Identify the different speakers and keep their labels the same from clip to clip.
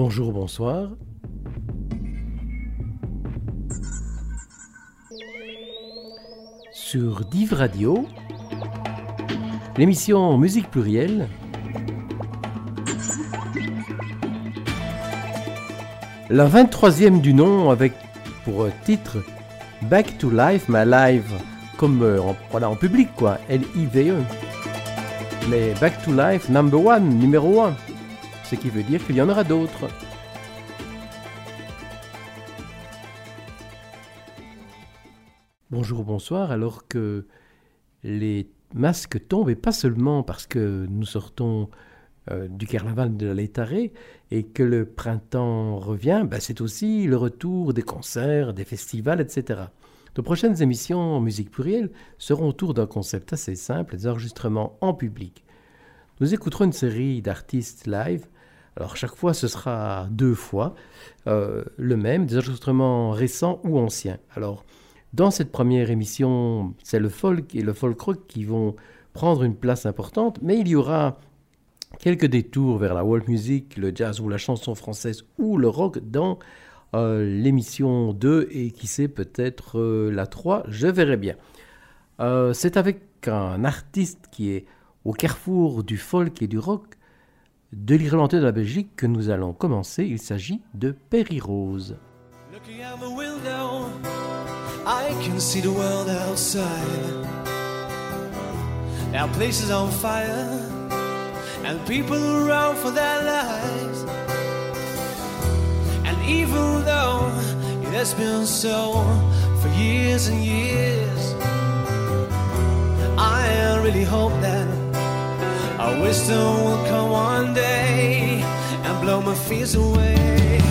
Speaker 1: Bonjour, bonsoir. Sur Div Radio, l'émission Musique plurielle. La 23e du nom avec pour titre Back to Life, my live, comme euh, en, voilà, en public quoi, L-I-V-E. Mais Back to Life number one, numéro 1. Ce qui veut dire qu'il y en aura d'autres. Bonjour, bonsoir, alors que les masques tombent, et pas seulement parce que nous sortons euh, du carnaval de l'étaré et que le printemps revient, ben c'est aussi le retour des concerts, des festivals, etc. De prochaines émissions en musique plurielle seront autour d'un concept assez simple, des enregistrements en public. Nous écouterons une série d'artistes live. Alors chaque fois, ce sera deux fois euh, le même, des enregistrements récents ou anciens. Alors dans cette première émission, c'est le folk et le folk rock qui vont prendre une place importante, mais il y aura quelques détours vers la world music, le jazz ou la chanson française ou le rock dans euh, l'émission 2 et qui sait peut-être euh, la 3, je verrai bien. C'est avec un artiste qui est au carrefour du folk et du rock de l'Irlandais de la Belgique que nous allons commencer. Il s'agit de Perry Rose. I can see the world outside. Our place is on fire, and people run for their lives. And even though it has been so for years and years, I really hope that wisdom will come one day and blow my fears away.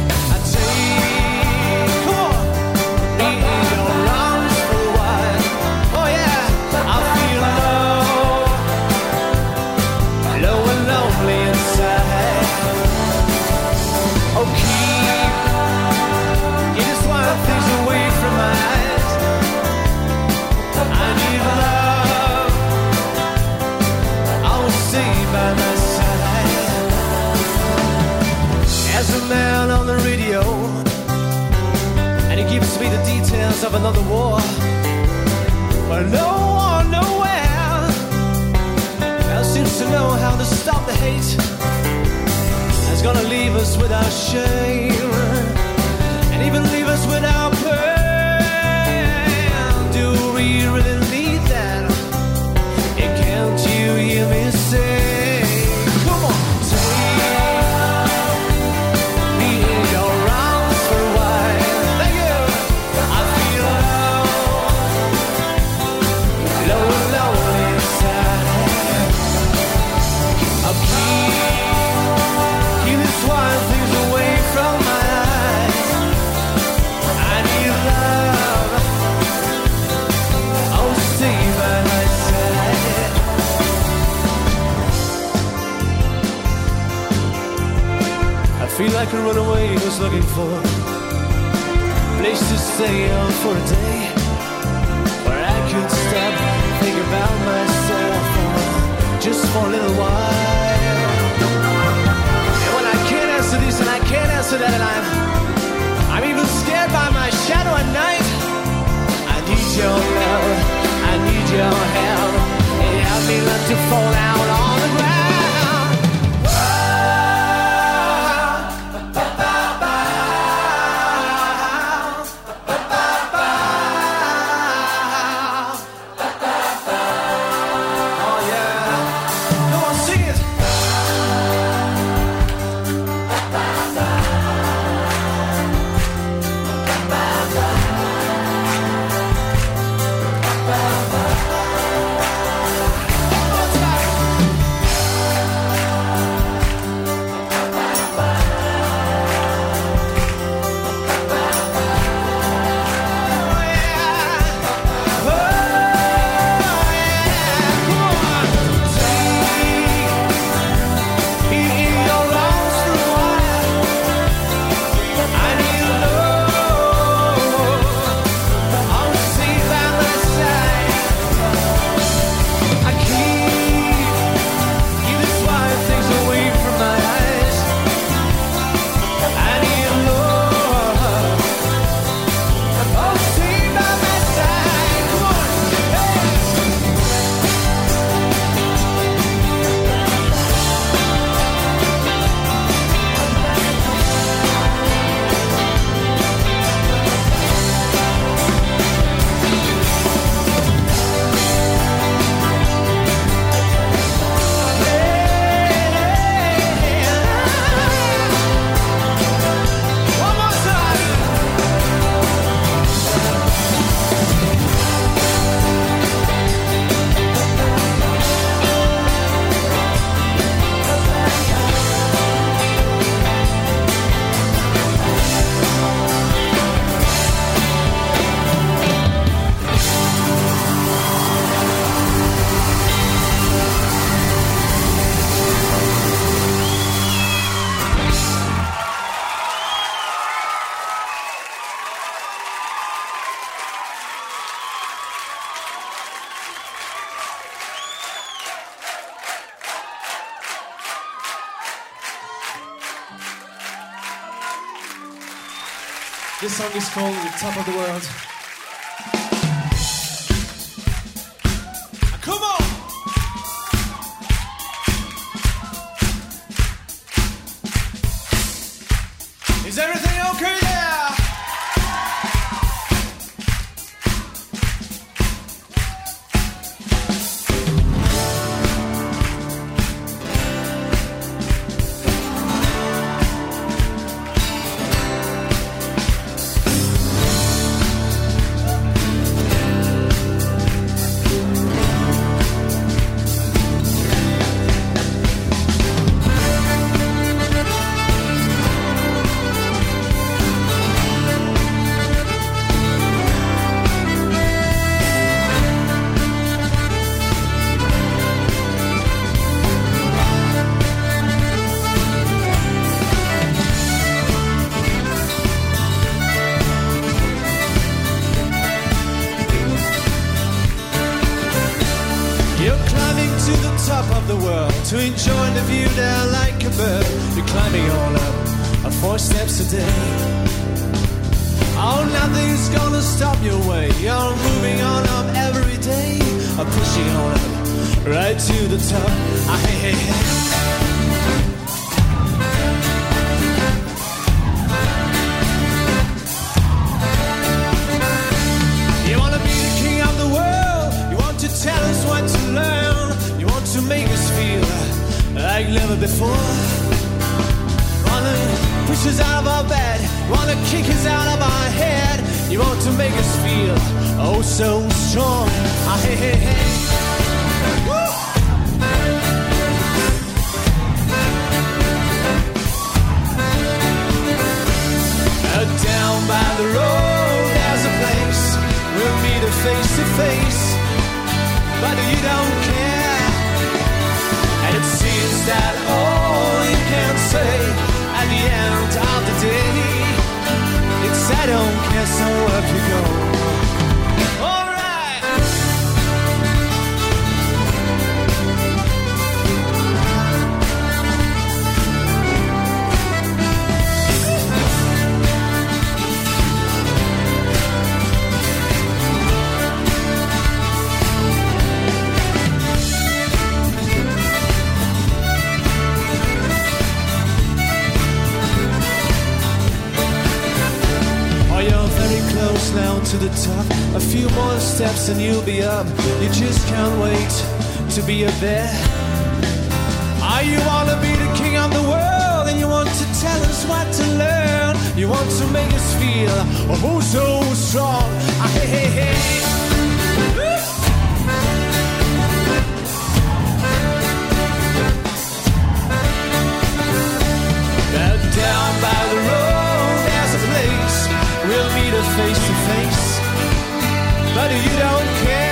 Speaker 1: Man on the radio, and he gives me the details of another war. But no one nowhere else seems to know how to stop the hate. That's gonna leave us without shame, and even leave us without pain. A runaway who's looking for place to stay on for a day where I could stop, think about myself for just for a little while. And when I can't answer this and I can't answer that, and I'm I'm even scared by my shadow at night. I need your love, I need your help, and help me not to fall out song is called The Top of the World. Top. Ah, hey, hey. You wanna be the king of the world. You want to tell us what to learn. You want to make us feel like never before. Wanna push us out of our bed. Wanna kick us out of our head. You want to make us feel oh so strong. Ah, hey, hey, hey. Face to face. But you don't care, and it seems that all you can say at the end of the day, it's I don't care, so up you go. More steps and you'll be up. You just can't wait to be up there. Ah, you wanna be the king of the world and you want to tell us what to learn. You want to make us feel oh so strong. Ah, hey, hey, hey. Down by the road, there's a place we'll meet to face. You don't care,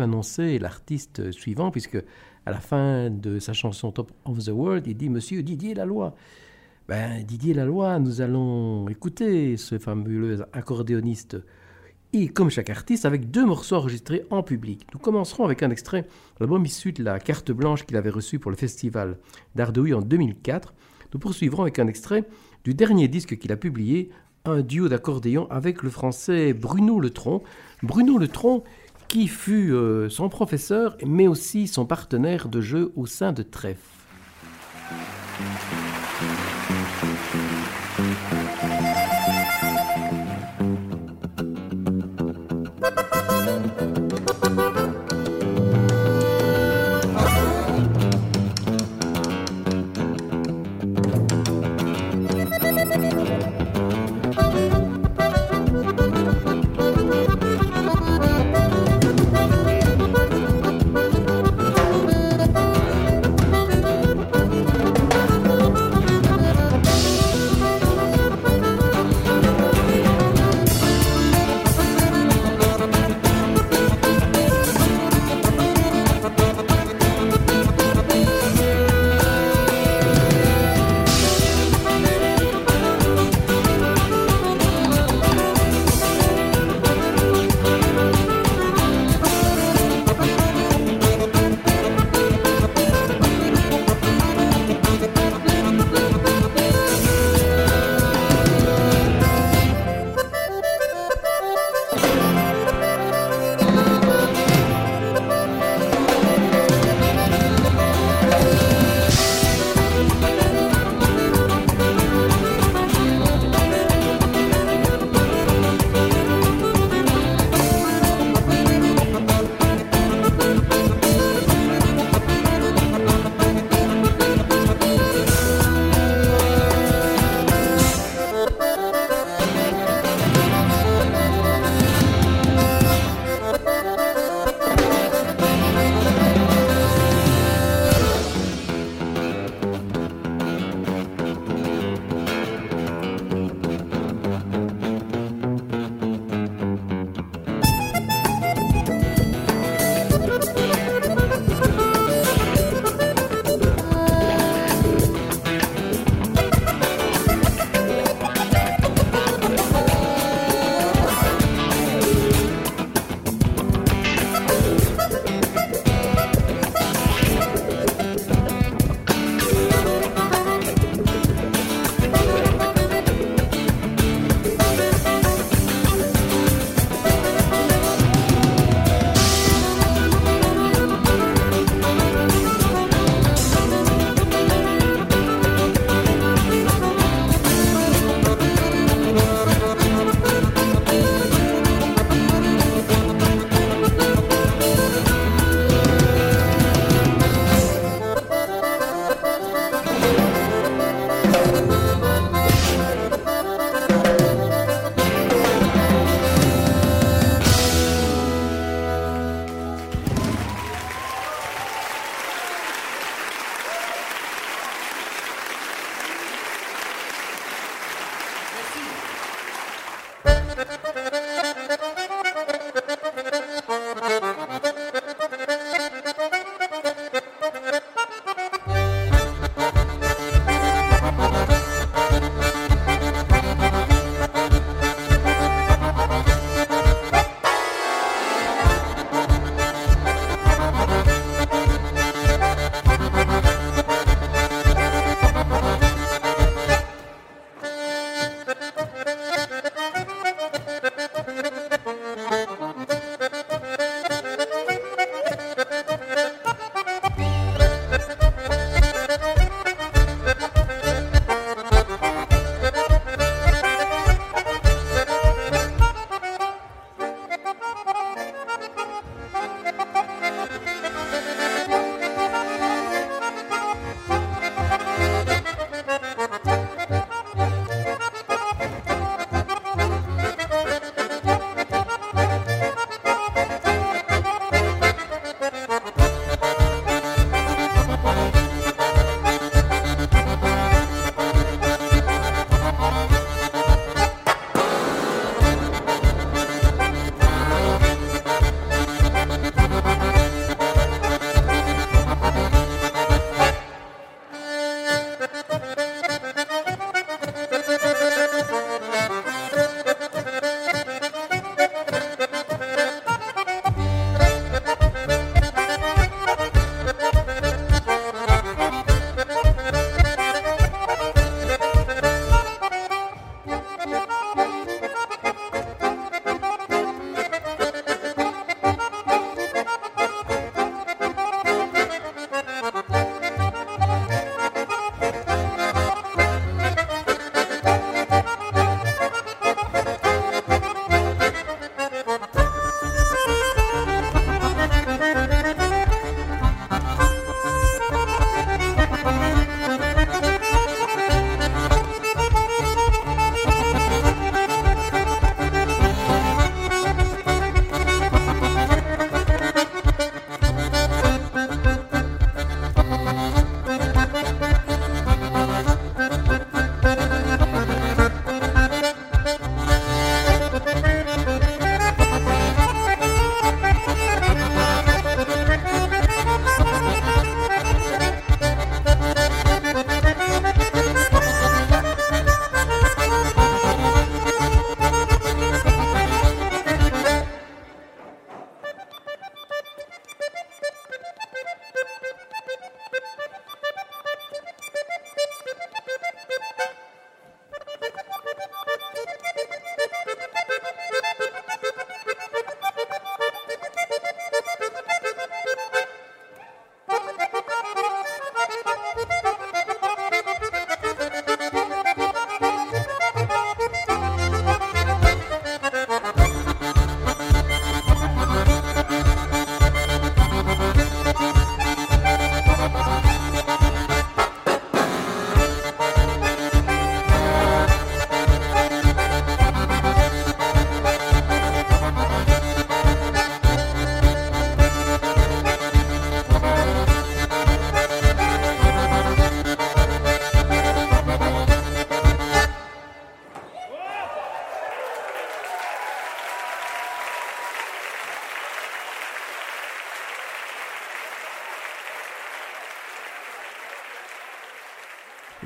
Speaker 2: annoncé l'artiste suivant, puisque à la fin de sa chanson Top of the World, il dit Monsieur Didier Laloy. Ben, Didier Laloy, nous allons écouter ce fabuleux accordéoniste, et comme chaque artiste, avec deux morceaux enregistrés en public. Nous commencerons avec un extrait l'album issu de la carte blanche qu'il avait reçue pour le festival d'Ardouille en 2004. Nous poursuivrons avec un extrait du dernier disque qu'il a publié, un duo d'accordéon avec le français Bruno Letron. Bruno Letron qui fut euh, son professeur, mais aussi son partenaire de jeu au sein de Trèfle.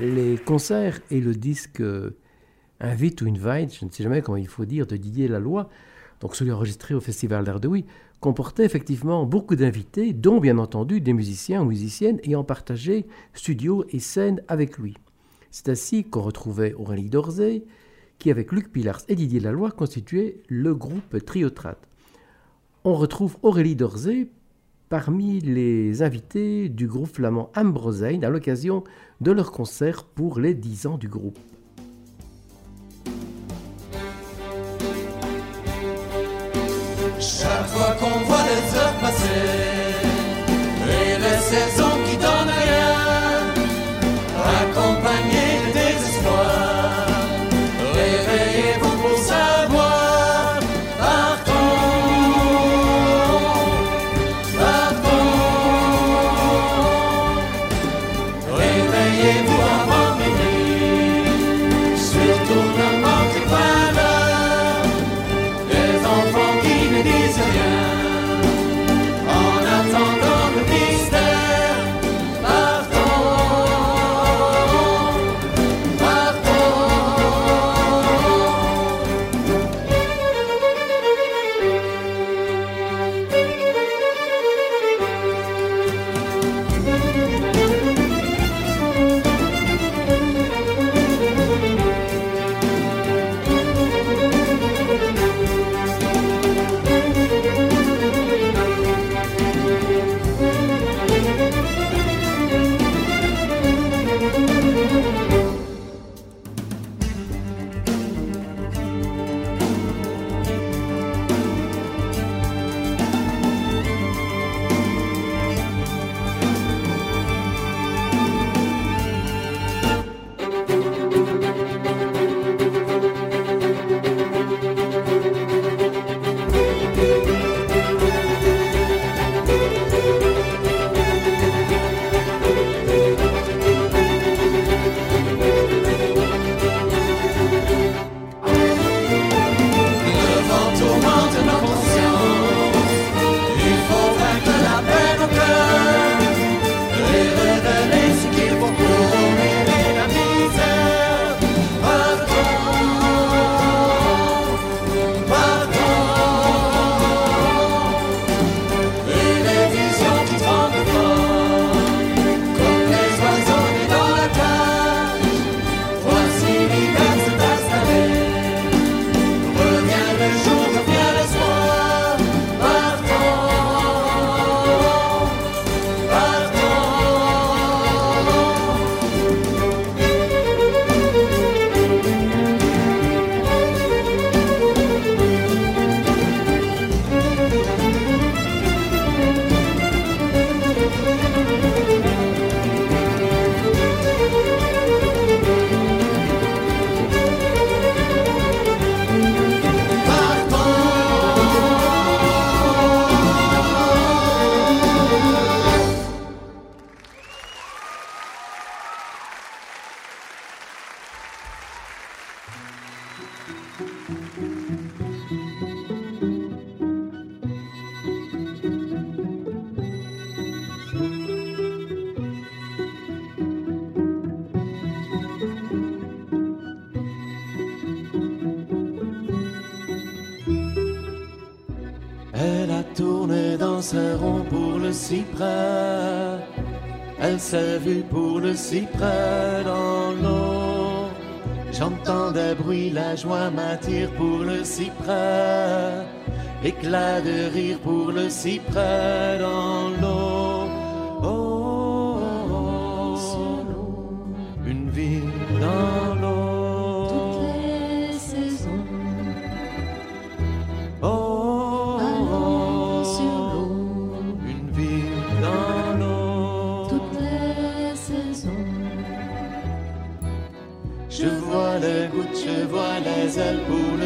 Speaker 3: Les concerts et le disque euh, Invite ou Invite, je ne sais jamais comment il faut dire, de Didier Laloy, donc celui enregistré au Festival d'Art de Oui, comportait effectivement beaucoup d'invités, dont bien entendu des musiciens ou musiciennes ayant partagé studio et scène avec lui. C'est ainsi qu'on retrouvait Aurélie Dorzé, qui avec Luc Pilars et Didier Laloy constituait le groupe Triotrat. On retrouve Aurélie Dorzé parmi les invités du groupe flamand Ambrosein à l'occasion de leur concert pour les 10 ans du groupe.
Speaker 4: Cyprès dans l'eau. J'entends des bruits, la joie m'attire pour le cyprès. Éclat de rire pour le cyprès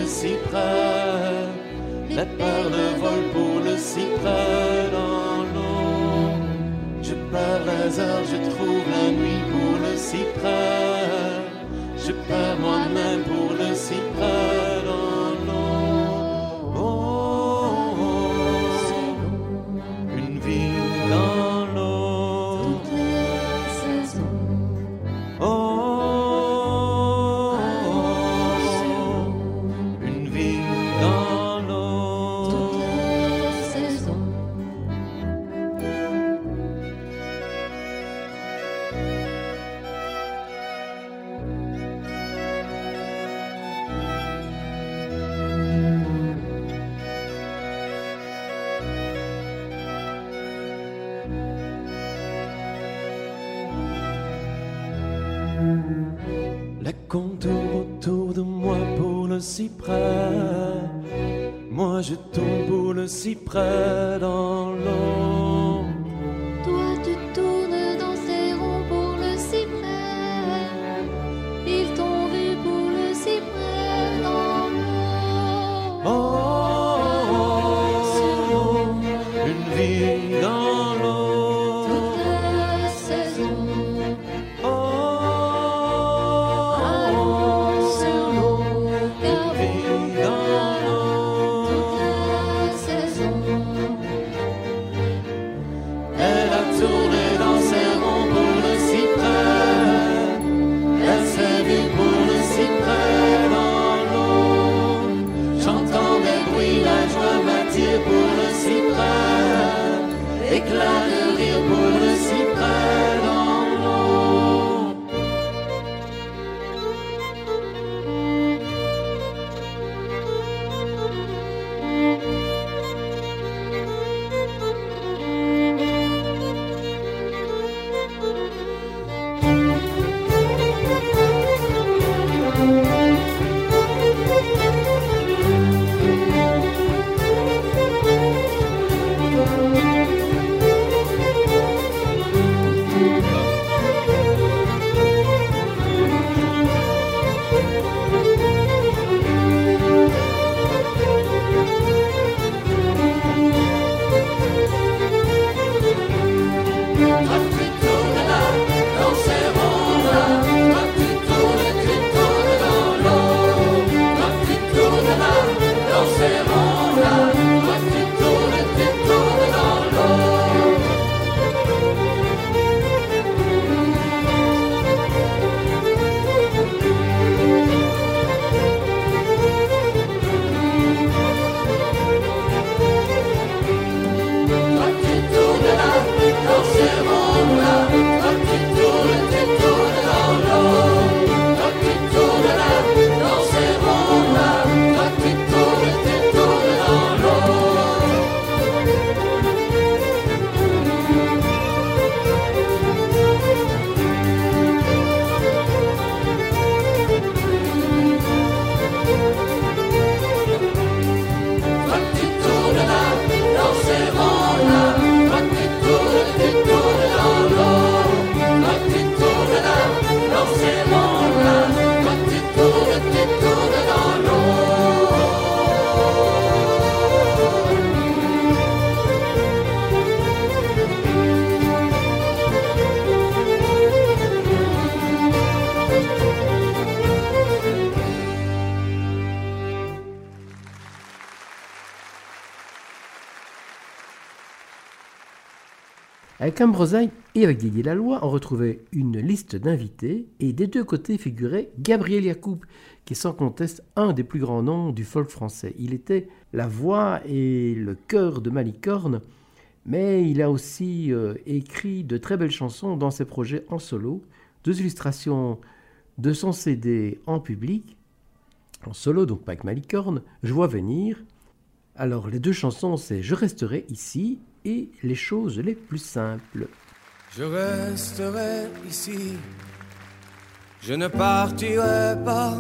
Speaker 4: cyprès. Les perles volent pour le cyprès dans l'eau. Je perds les je trouve la nuit pour le cyprès. Je perds moi-même pour le cyprès
Speaker 2: Avec et avec Didier Laloy, on retrouvait une liste d'invités et des deux côtés figurait Gabriel Yacoub, qui est sans conteste un des plus grands noms du folk français. Il était la voix et le cœur de Malicorne, mais il a aussi euh, écrit de très belles chansons dans ses projets en solo, deux illustrations de son CD en public, en solo, donc pas avec Malicorne, Je vois venir. Alors les deux chansons, c'est Je resterai ici et Les choses les plus simples.
Speaker 5: Je resterai ici, je ne partirai pas,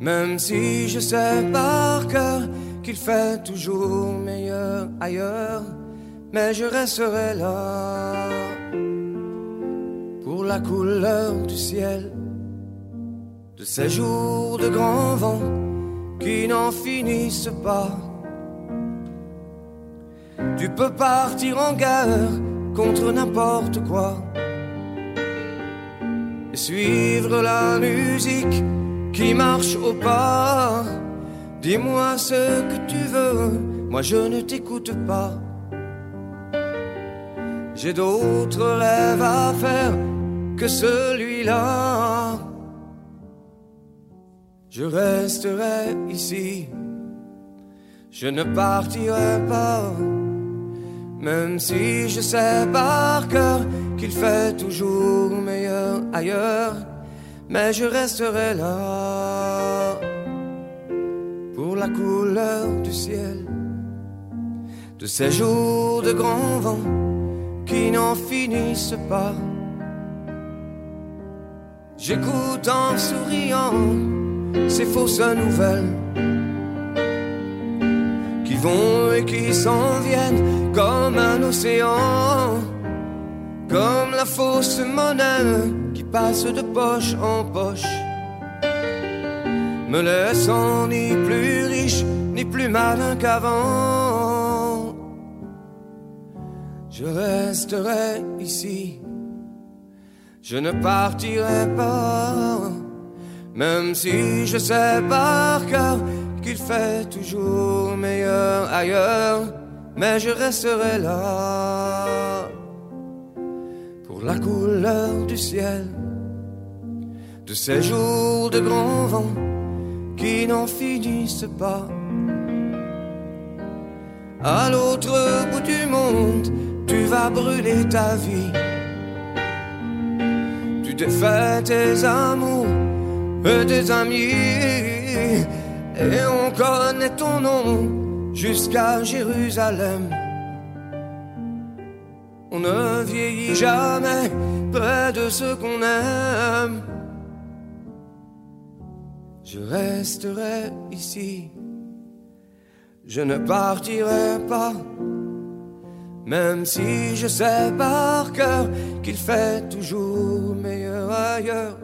Speaker 5: même si je sais par cœur qu'il fait toujours meilleur ailleurs, mais je resterai là pour la couleur du ciel, de ces jours de grand vent qui n'en finissent pas. Tu peux partir en guerre contre n'importe quoi. Et suivre la musique qui marche au pas. Dis-moi ce que tu veux, moi je ne t'écoute pas. J'ai d'autres rêves à faire que celui-là. Je resterai ici, je ne partirai pas. Même si je sais par cœur qu'il fait toujours meilleur ailleurs, mais je resterai là pour la couleur du ciel, de ces jours de grand vent qui n'en finissent pas. J'écoute en souriant ces fausses nouvelles vont et qui s'en viennent comme un océan, comme la fausse monnaie qui passe de poche en poche, me laissant ni plus riche ni plus malin qu'avant. Je resterai ici, je ne partirai pas, même si je sais par cœur qu'il fait toujours meilleur ailleurs, mais je resterai là pour la couleur du ciel, de ces jours de grand vent qui n'en finissent pas. À l'autre bout du monde, tu vas brûler ta vie. Tu défais tes amours et tes amis, et on connaît ton nom jusqu'à Jérusalem. On ne vieillit jamais près de ce qu'on aime. Je resterai ici, je ne partirai pas, même si je sais par cœur qu'il fait toujours meilleur ailleurs,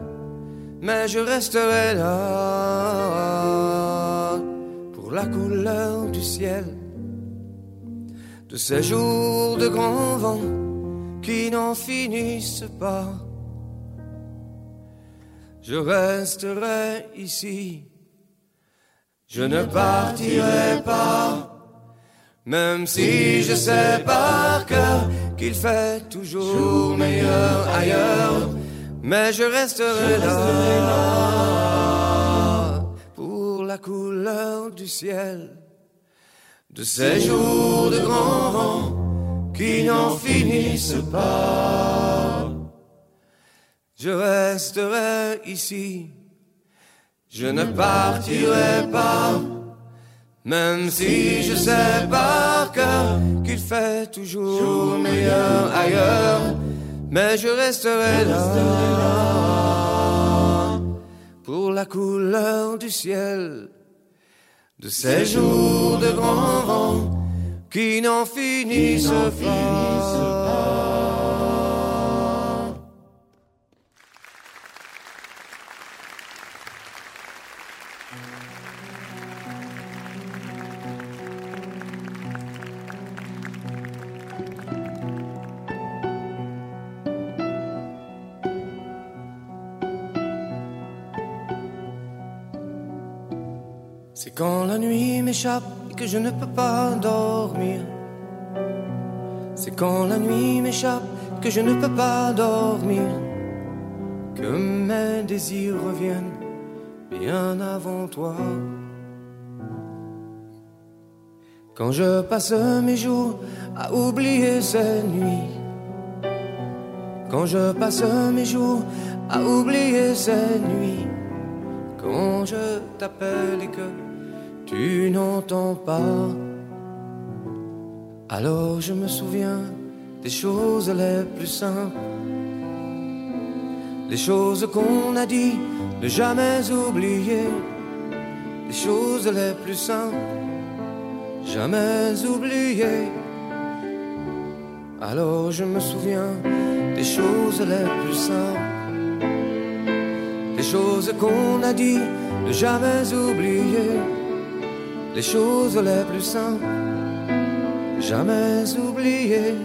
Speaker 5: mais je resterai là pour la couleur du ciel, de ces jours de grand vent qui n'en finissent pas. Je resterai ici, je ne partirai pas, même si je sais par cœur qu'il fait toujours meilleur ailleurs, mais je resterai là pour la couleur du ciel, de ces jours de grand vent qui n'en finissent pas. Je resterai ici, je ne partirai pas, même si je sais par cœur qu'il fait toujours meilleur ailleurs, mais je resterai là pour la couleur du ciel, de ces jours de grand vent qui n'en finissent pas. La nuit m'échappe et que je ne peux pas dormir. C'est quand la nuit m'échappe que je ne peux pas dormir. Que mes désirs reviennent bien avant toi. Quand je passe mes jours à oublier ces nuits. Quand je passe mes jours à oublier ces nuits. Quand je t'appelle et que tu n'entends pas. Alors je me souviens des choses les plus simples. Les choses qu'on a dit, ne jamais oublier. Les choses les plus simples, jamais oublier. Alors je me souviens des choses les plus simples. Les choses qu'on a dit, ne jamais oublier les choses les plus simples, jamais oubliées.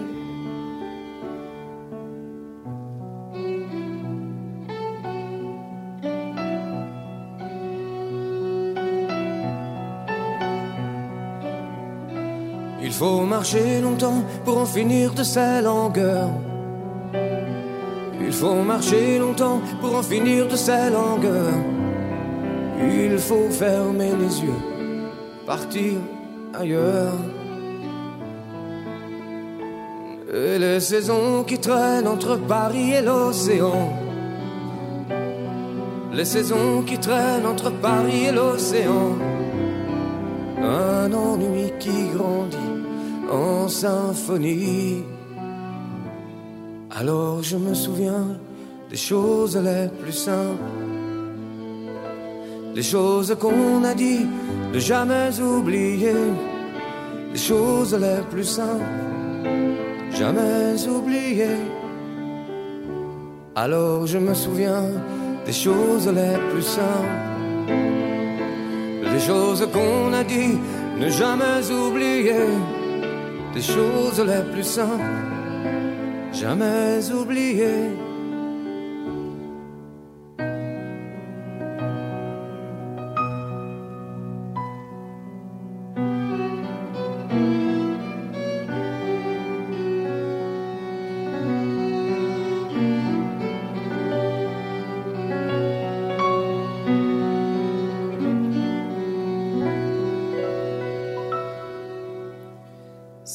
Speaker 5: Il faut marcher longtemps pour en finir de ces longueurs. Il faut marcher longtemps pour en finir de ces longueurs. Il faut fermer les yeux partir ailleurs. Et les saisons qui traînent entre Paris et l'océan. Les saisons qui traînent entre Paris et l'océan. Un ennui qui grandit en symphonie. Alors je me souviens des choses les plus simples, les choses qu'on a dit, de jamais oublier, les choses les plus simples, jamais oublier. Alors je me souviens des choses les plus simples, les choses qu'on a dit, ne jamais oublier, des choses les plus simples, jamais oublier.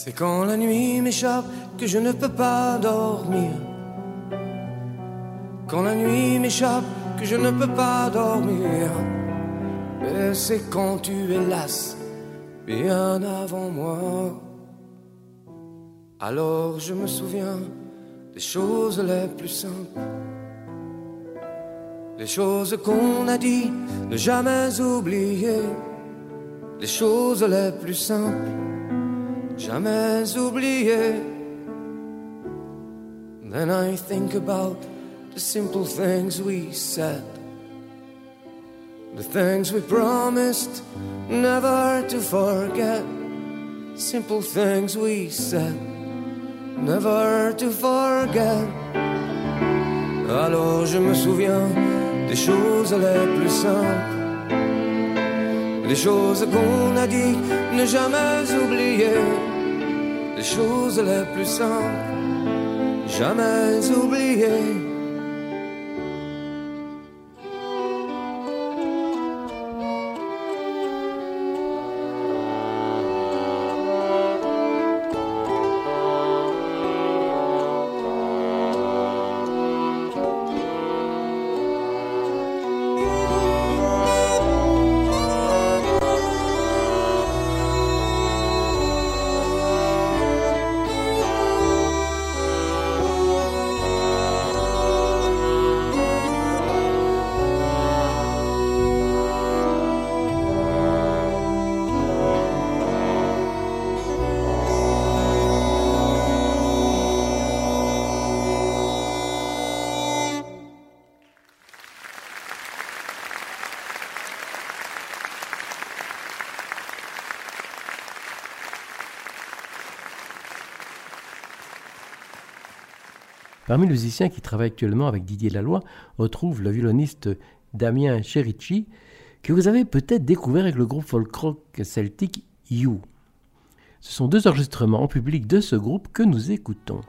Speaker 5: C'est quand la nuit m'échappe que je ne peux pas dormir. Quand la nuit m'échappe que je ne peux pas dormir. Mais c'est quand tu es las, bien avant moi. Alors je me souviens des choses les plus simples. Les choses qu'on a dit, ne jamais oublier. Les choses les plus simples jamais oublié. Then I think about the simple things we said, the things we promised never to forget. Simple things we said, never to forget. Alors je me souviens des choses les plus simples. Les choses qu'on a dit, ne jamais oublier les choses les plus simples, jamais oubliées.
Speaker 2: Parmi les musiciens qui travaillent actuellement avec Didier Laloy, on retrouve le violoniste Damien Cherici, que vous avez peut-être découvert avec le groupe folk rock celtique You. Ce sont deux enregistrements en public de ce groupe que nous écoutons.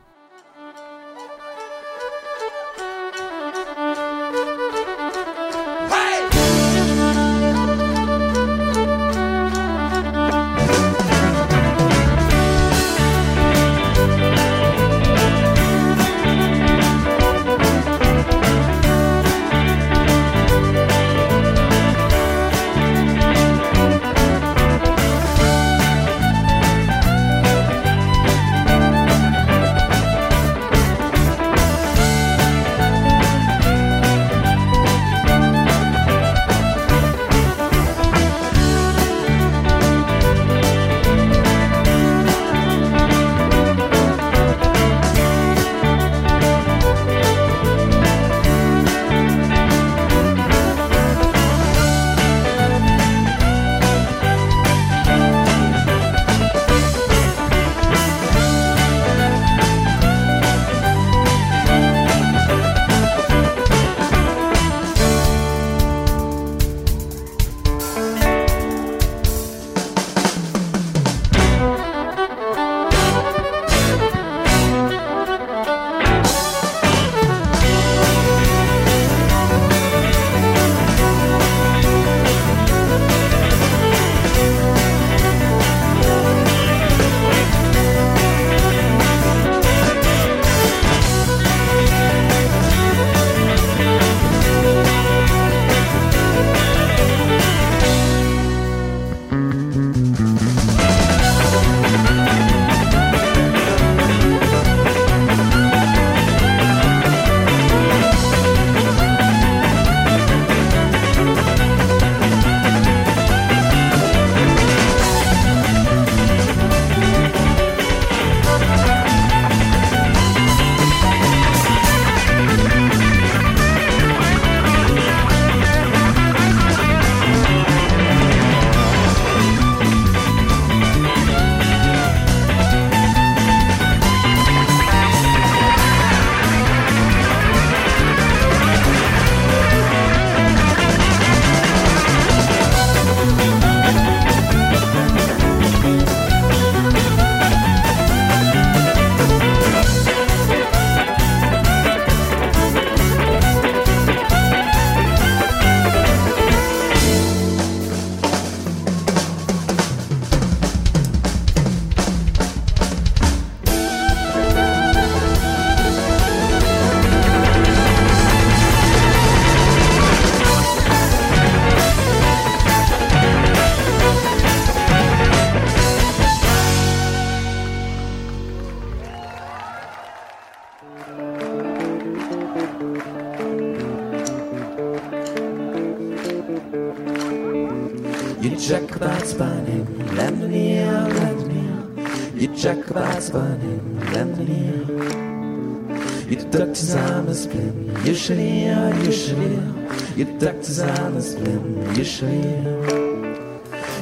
Speaker 6: dat is alles ben geschehen.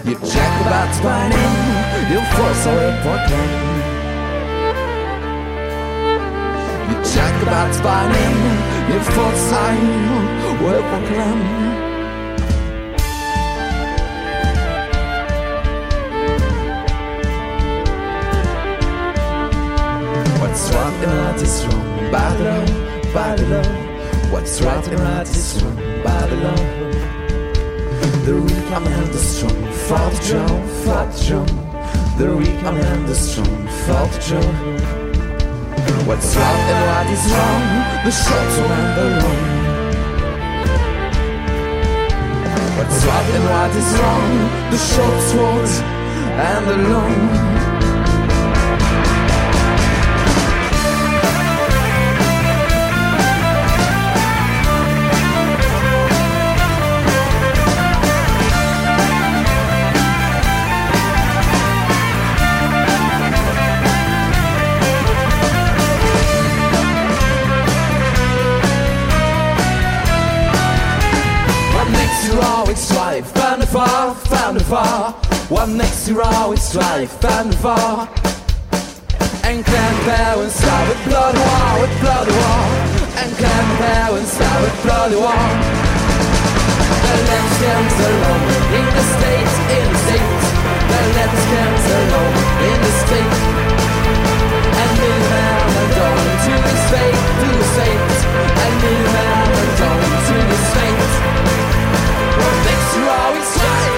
Speaker 6: Je Jacobats weinen, je Vorsorge Portland. Je Jacobats weinen, je Vorsorge Portland. What's right and right is wrong, bad love, bad love. What's right and right is wrong. Babylon. The weak man the strong, fought the drum, fought the weak man the strong, the drum. What's right and right is wrong, the short and the long. What's right and right is wrong, the short swords and the long. and far. One next zero is life and far. And grandparents are with blood war, with blood war. And grandparents are with blood war. The land stands alone in the state, in the state. The land stands alone in the state. And we man and down to the state. to the state. And we man and down to the state. One next zero is life.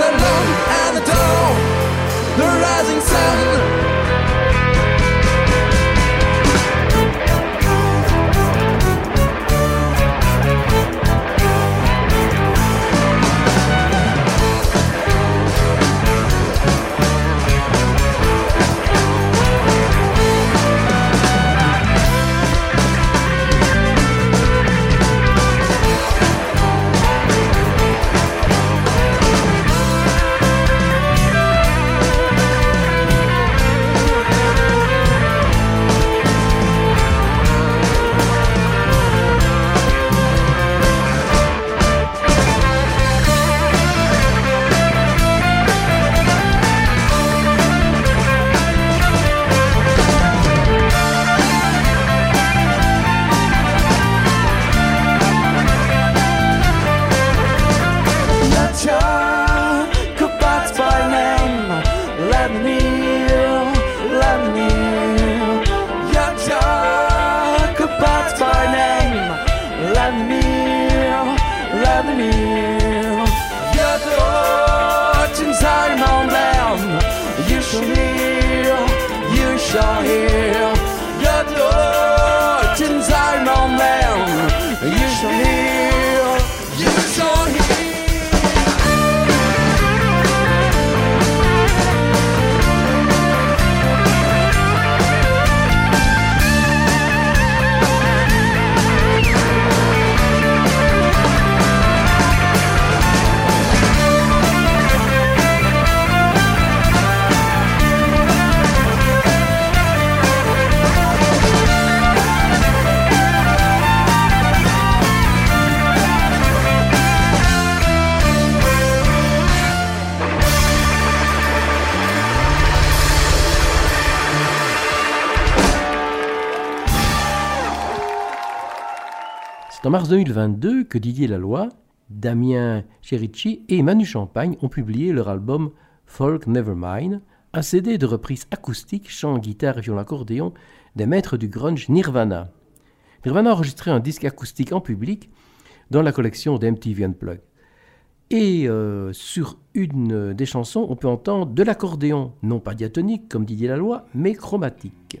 Speaker 6: Alone at the door, the rising sun.
Speaker 2: En mars 2022 que Didier Laloy, Damien Cherici et Manu Champagne ont publié leur album Folk Nevermind, un CD de reprises acoustiques, chant, guitare et violon accordéon des maîtres du grunge Nirvana. Nirvana a enregistré un disque acoustique en public dans la collection d'MTV Unplugged. Et euh, sur une des chansons, on peut entendre de l'accordéon, non pas diatonique comme Didier Laloy, mais chromatique.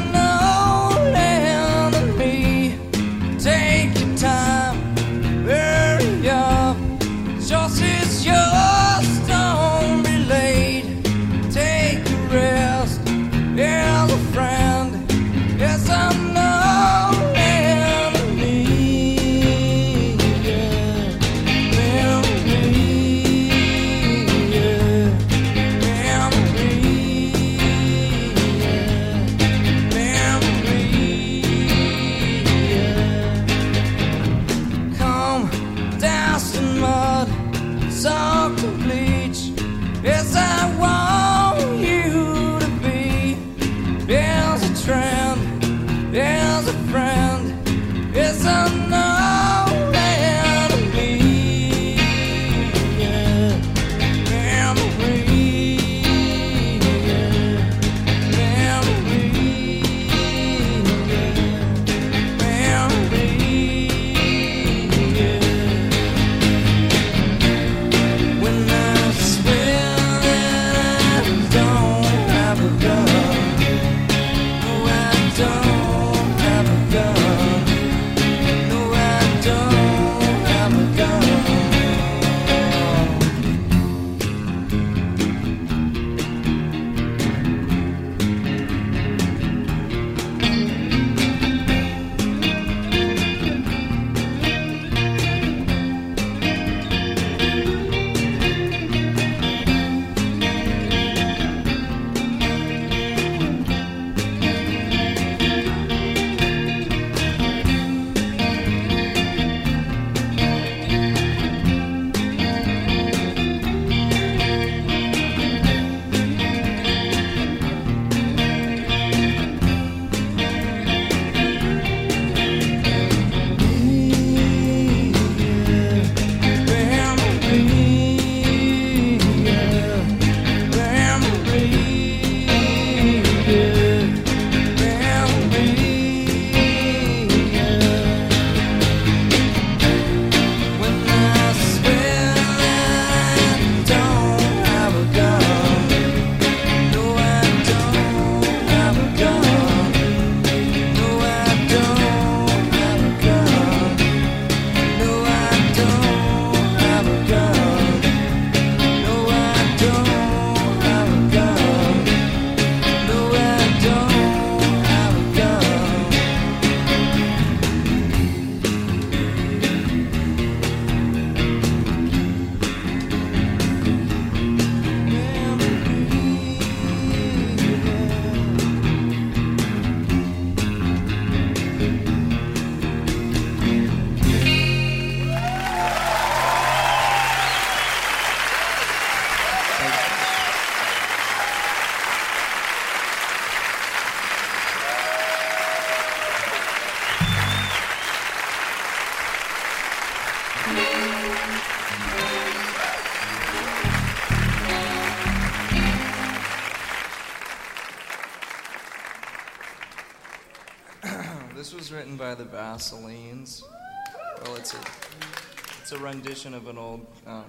Speaker 7: version of an old um,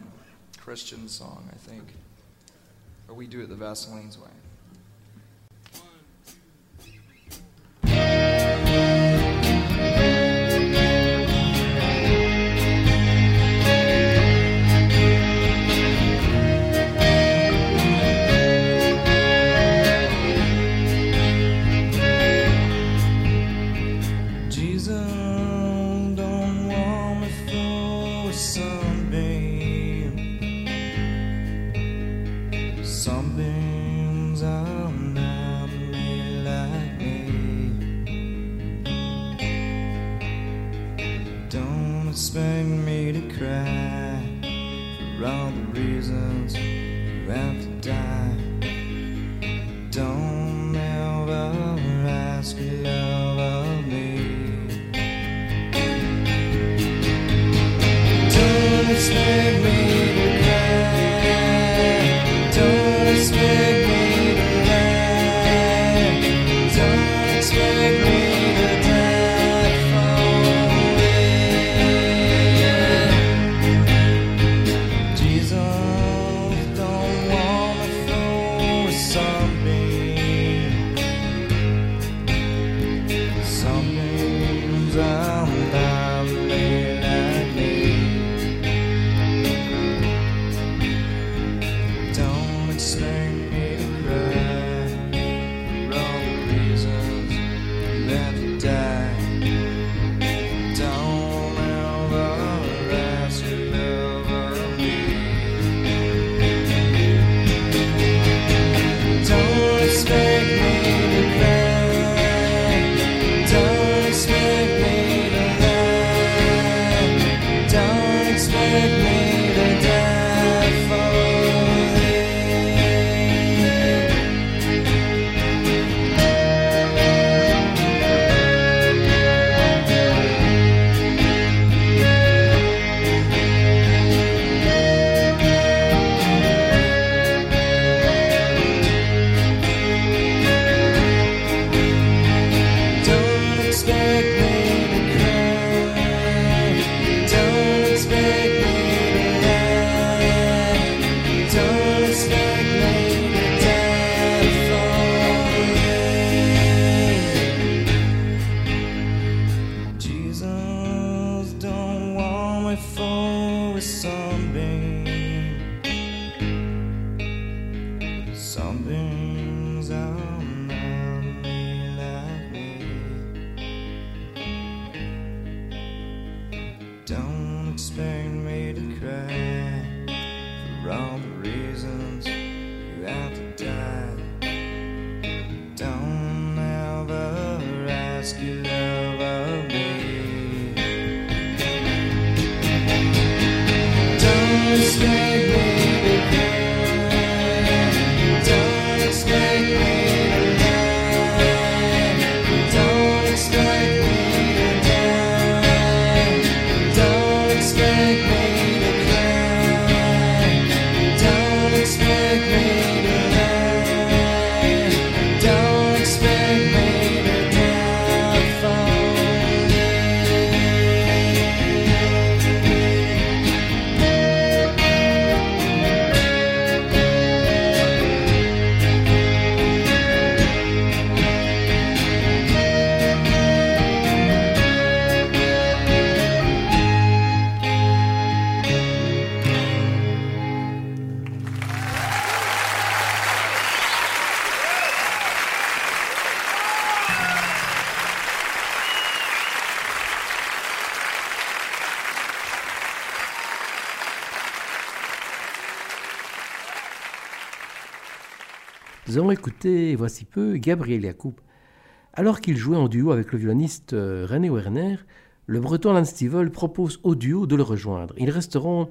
Speaker 7: Christian song, I think. Or we do it the Vaseline's way.
Speaker 2: Écouté, voici peu, Gabriel Yacoub. Alors qu'il jouait en duo avec le violoniste euh, René Werner, le breton Alan Stivell propose au duo de le rejoindre. Ils resteront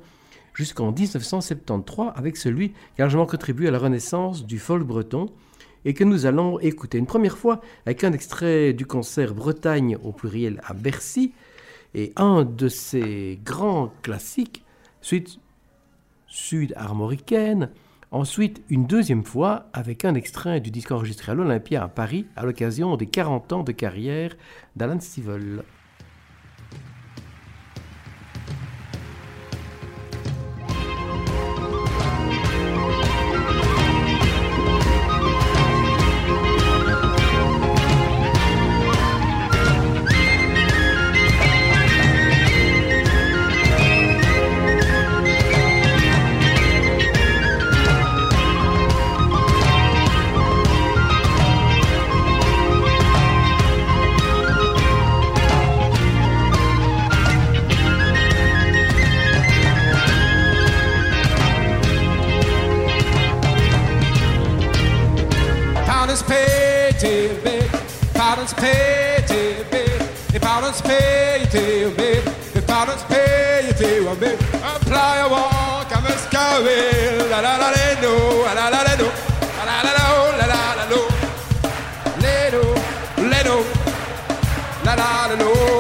Speaker 2: jusqu'en 1973 avec celui qui a largement contribué à la renaissance du folk breton et que nous allons écouter une première fois avec un extrait du concert Bretagne au pluriel à Bercy et un de ses grands classiques, suite sud-armoricaine, Ensuite, une deuxième fois avec un extrait du disque enregistré à l'Olympia à Paris à l'occasion des 40 ans de carrière d'Alan Stivell.
Speaker 8: Pounders pay till big. The pounders pay till big. The pounders pay till big. Apply a walk let's go in. La la la la no, la la la no, la la la la oh, la la no. La la la no.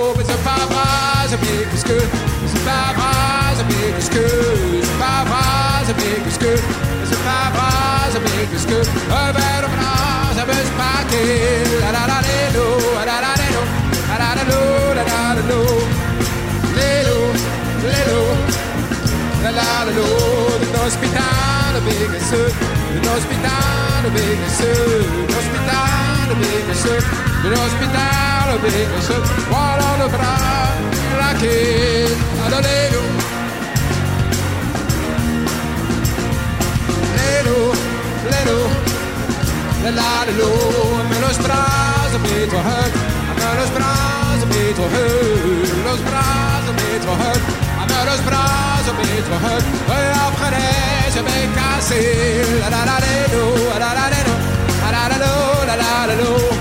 Speaker 8: ospitale big as soon. An ospitale big as soon. Ospitale big as soon. An big as. What on the bra? Like. I don't know. Leno, Leno. La la la la. Me los bras a bit of hurt. Me los bras a bit of hurt. Los bras a bit of hurt rozbrázl být mohl, to je obchodé, že by kasil. La la la la la la la la la la la la la la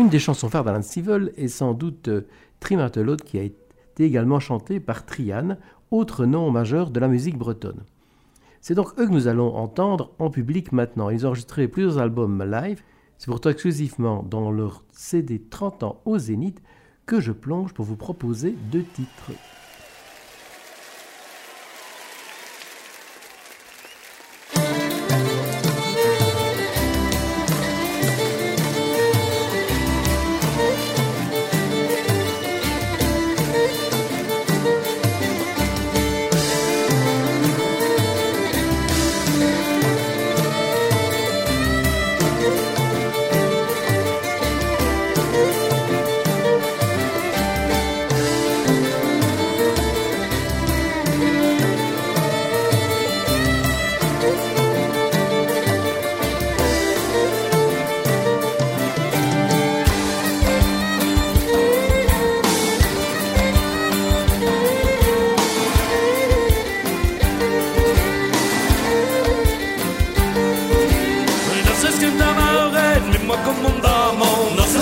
Speaker 2: Une des chansons phares d'Alan Stivell est sans doute euh, Trimartelode qui a été également chantée par Trian, autre nom majeur de la musique bretonne. C'est donc eux que nous allons entendre en public maintenant. Ils ont enregistré plusieurs albums live. C'est pourtant exclusivement dans leur CD 30 ans au Zénith que je plonge pour vous proposer deux titres.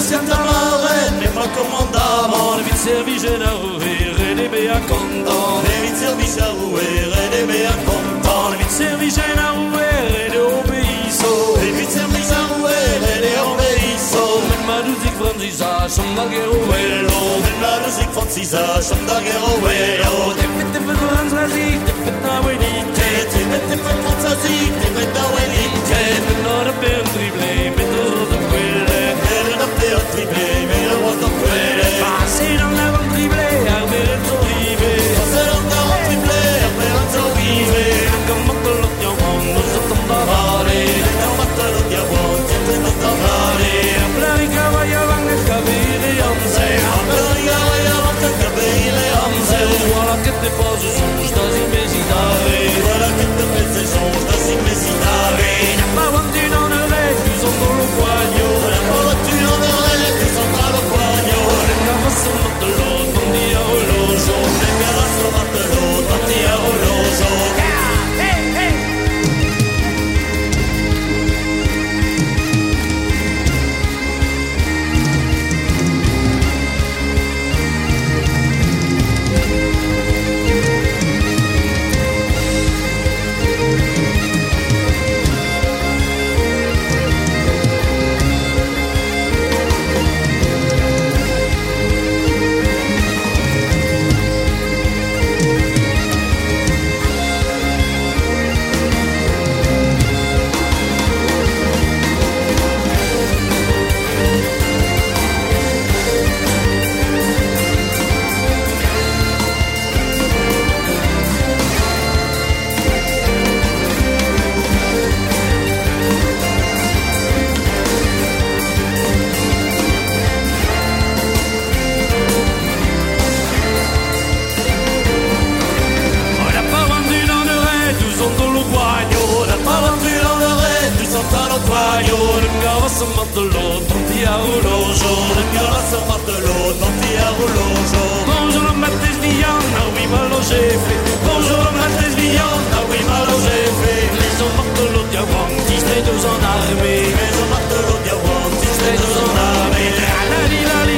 Speaker 9: Vite service à rouvrir et des béas contents Vite service à rouvrir et des béas contents Vite service à rouvrir et des obéissants Vite service à rouvrir et des obéissants Men ma musique francisa, som da guerruelo Men ma musique francisa, som da guerruelo Te Sa mattelò, tanti a orologio Rengava sa mattelò, tanti a Bonjour matte sviana, oui ma lo jefe Bonjour matte sviana, oui ma lo jefe Meso mattelò di avanti, stai dos en armée. Meso mattelò di avanti, stai dos en armée.
Speaker 6: La la la, la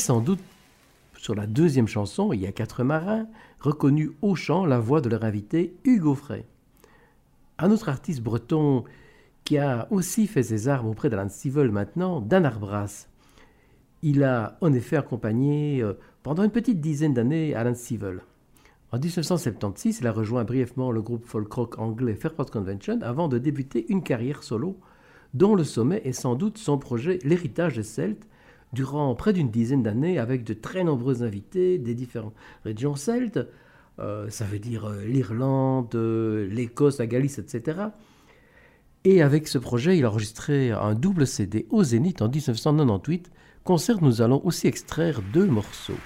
Speaker 2: sans doute, sur la deuxième chanson, Il y a quatre marins, reconnu au chant la voix de leur invité Hugo Frey. Un autre artiste breton qui a aussi fait ses armes auprès d'Alan Stivell maintenant, Dan Arbras. Il a en effet accompagné euh, pendant une petite dizaine d'années Alan Stivell. En 1976, il a rejoint brièvement le groupe folk rock anglais Fairport Convention avant de débuter une carrière solo dont le sommet est sans doute son projet L'héritage des Celtes, durant près d'une dizaine d'années avec de très nombreux invités des différentes régions celtes, euh, ça veut dire euh, l'Irlande, euh, l'Écosse, la Galice, etc. Et avec ce projet, il a enregistré un double CD au Zénith en 1998, concert nous allons aussi extraire deux morceaux.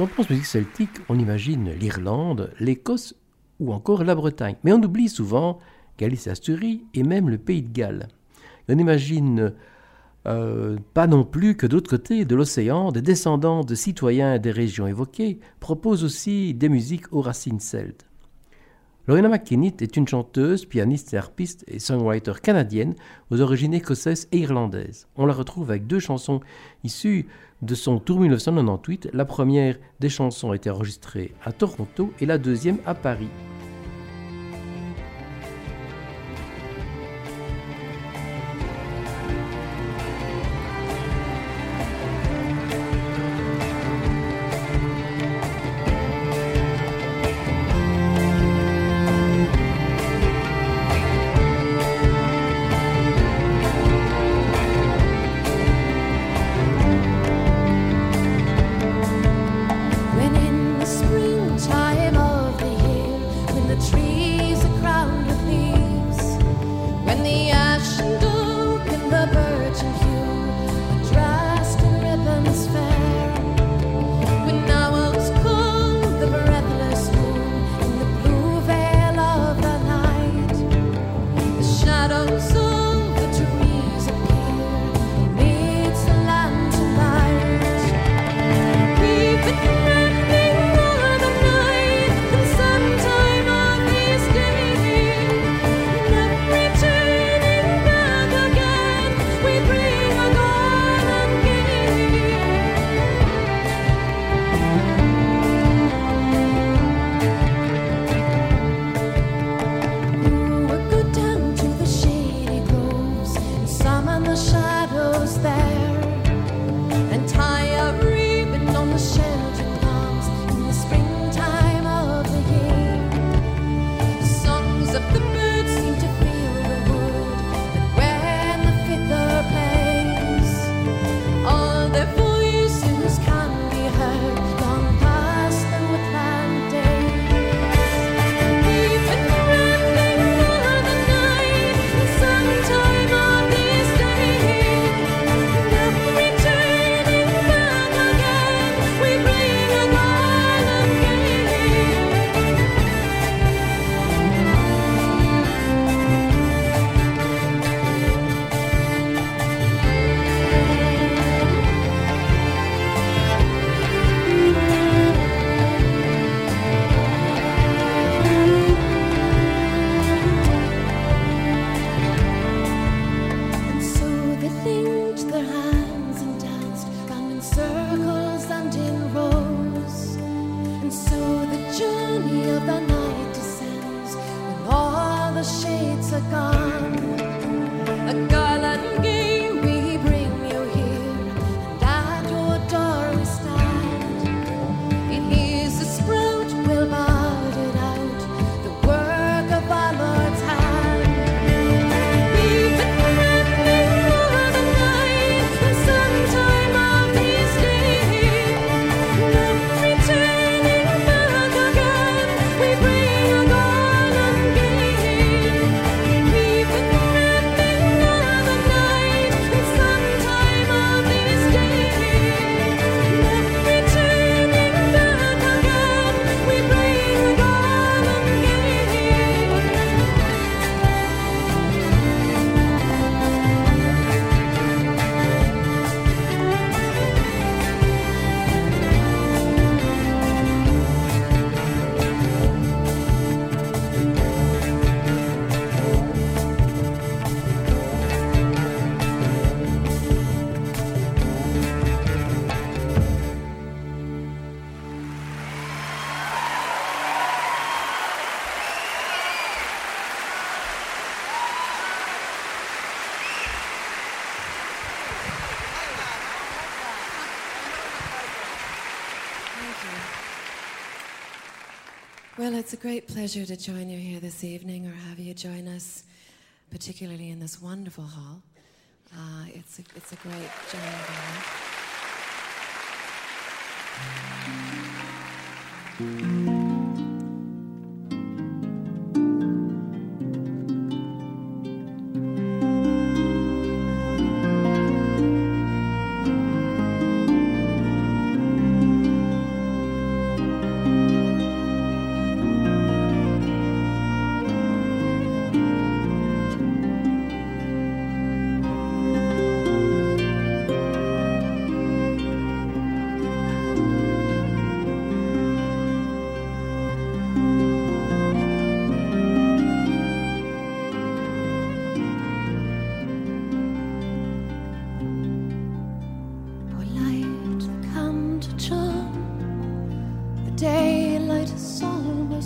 Speaker 10: Quand on pense musique celtique, on imagine l'Irlande, l'Écosse ou encore la Bretagne. Mais on oublie souvent Galice-Asturie et même le Pays de Galles. Et on imagine euh, pas non plus que d'autre côté de l'océan, des descendants de citoyens des régions évoquées proposent aussi des musiques aux racines celtes. Lorena McKinnit est une chanteuse, pianiste harpiste et songwriter canadienne aux origines écossaises et irlandaises. On la retrouve avec deux chansons issues de son tour 1998, la première des chansons a été enregistrée à Toronto et la deuxième à Paris.
Speaker 11: it's a great pleasure to join you here this evening or have you join us, particularly in this wonderful hall. Uh, it's, a, it's a great joy.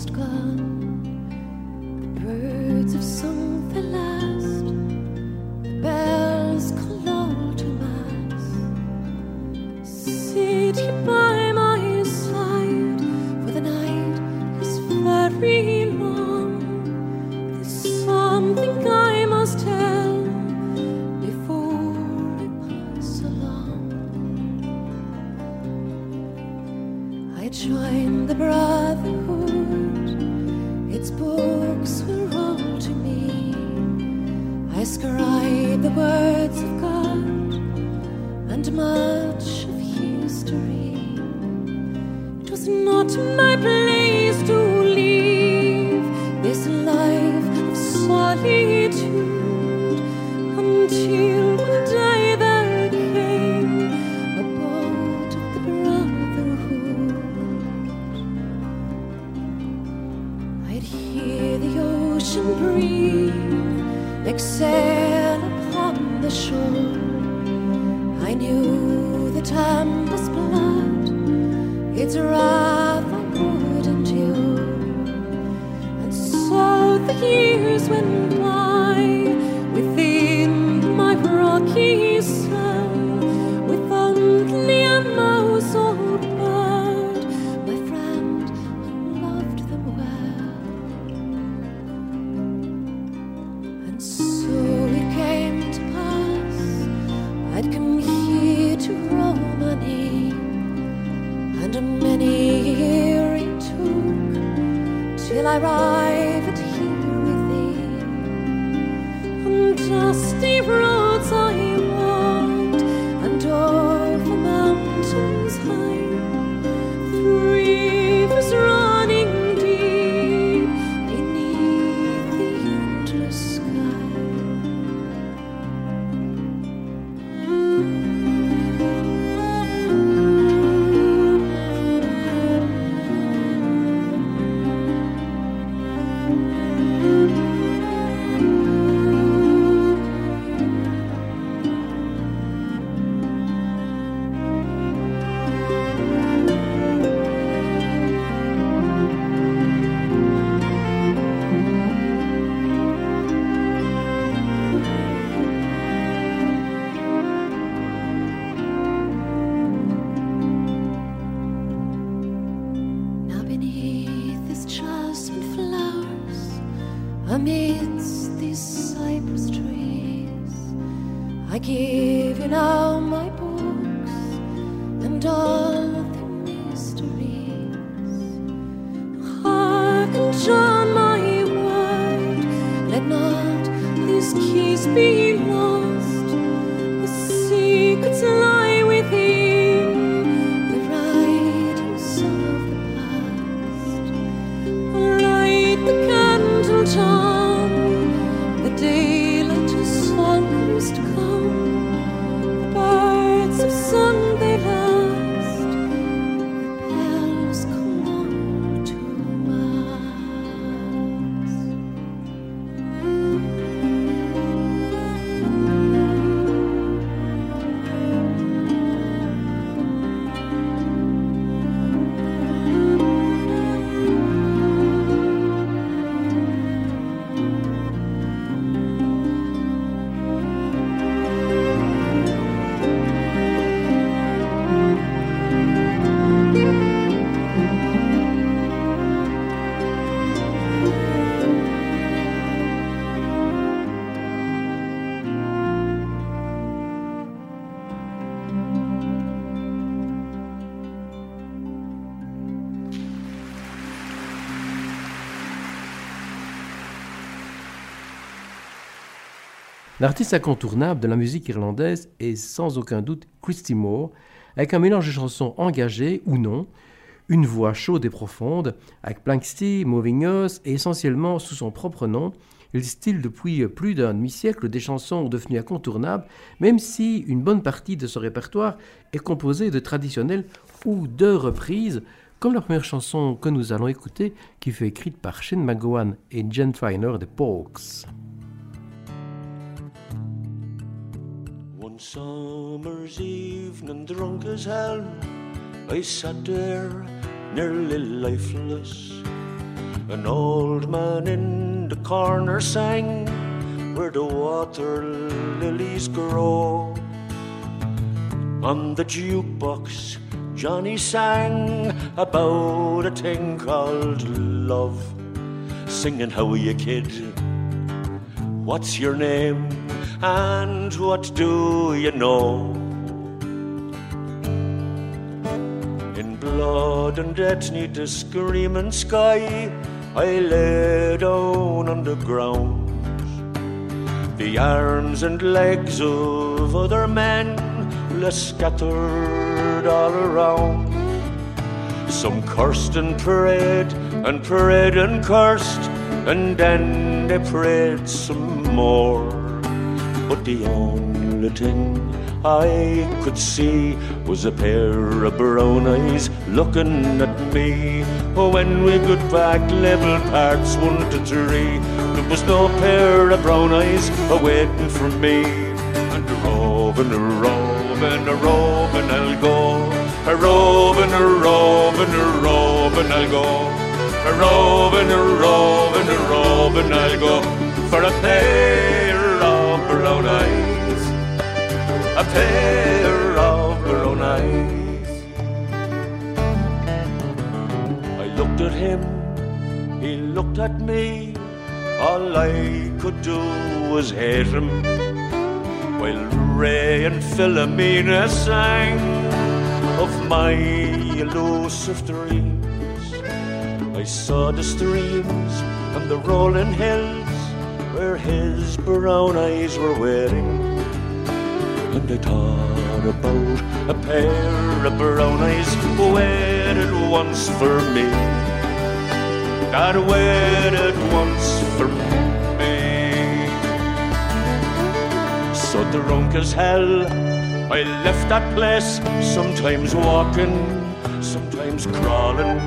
Speaker 10: just gone.
Speaker 2: L'artiste incontournable de la musique irlandaise est sans aucun doute Christy Moore, avec un mélange de chansons engagées ou non, une voix chaude et profonde, avec Planksty, Moving Us et essentiellement sous son propre nom, il style depuis plus d'un demi-siècle des chansons devenues incontournables, même si une bonne partie de ce répertoire est composée de traditionnels ou de reprises, comme la première chanson que nous allons écouter, qui fut écrite par Shane McGowan et Jen Finer des Pokes.
Speaker 12: One summer's evening, drunk as hell, I sat there nearly lifeless. An old man in the corner sang, Where the water lilies grow. On the jukebox, Johnny sang about a thing called love, singing, How are you, kid? What's your name? And what do you know? In blood and death, neath the screaming sky, I lay down on the ground. The arms and legs of other men lay scattered all around. Some cursed and prayed, and prayed and cursed, and then they prayed some more. But the only thing I could see was a pair of brown eyes looking at me. Oh when we got back level parts one to three, there was no pair of brown eyes awaiting for me. And a roving, a roving, a roving, I'll go. A roving, a roving, a roving, I'll go. A roving, a roving, a roving, I'll go for a pair brown eyes, a pair of brown eyes. I looked at him, he looked at me. All I could do was hate him. While Ray and Philomena sang of my elusive dreams. I saw the streams and the rolling hills where his brown eyes were waiting. And I thought about a pair of brown eyes waited once for me. That waited once for me. So drunk as hell, I left that place, sometimes walking, sometimes crawling.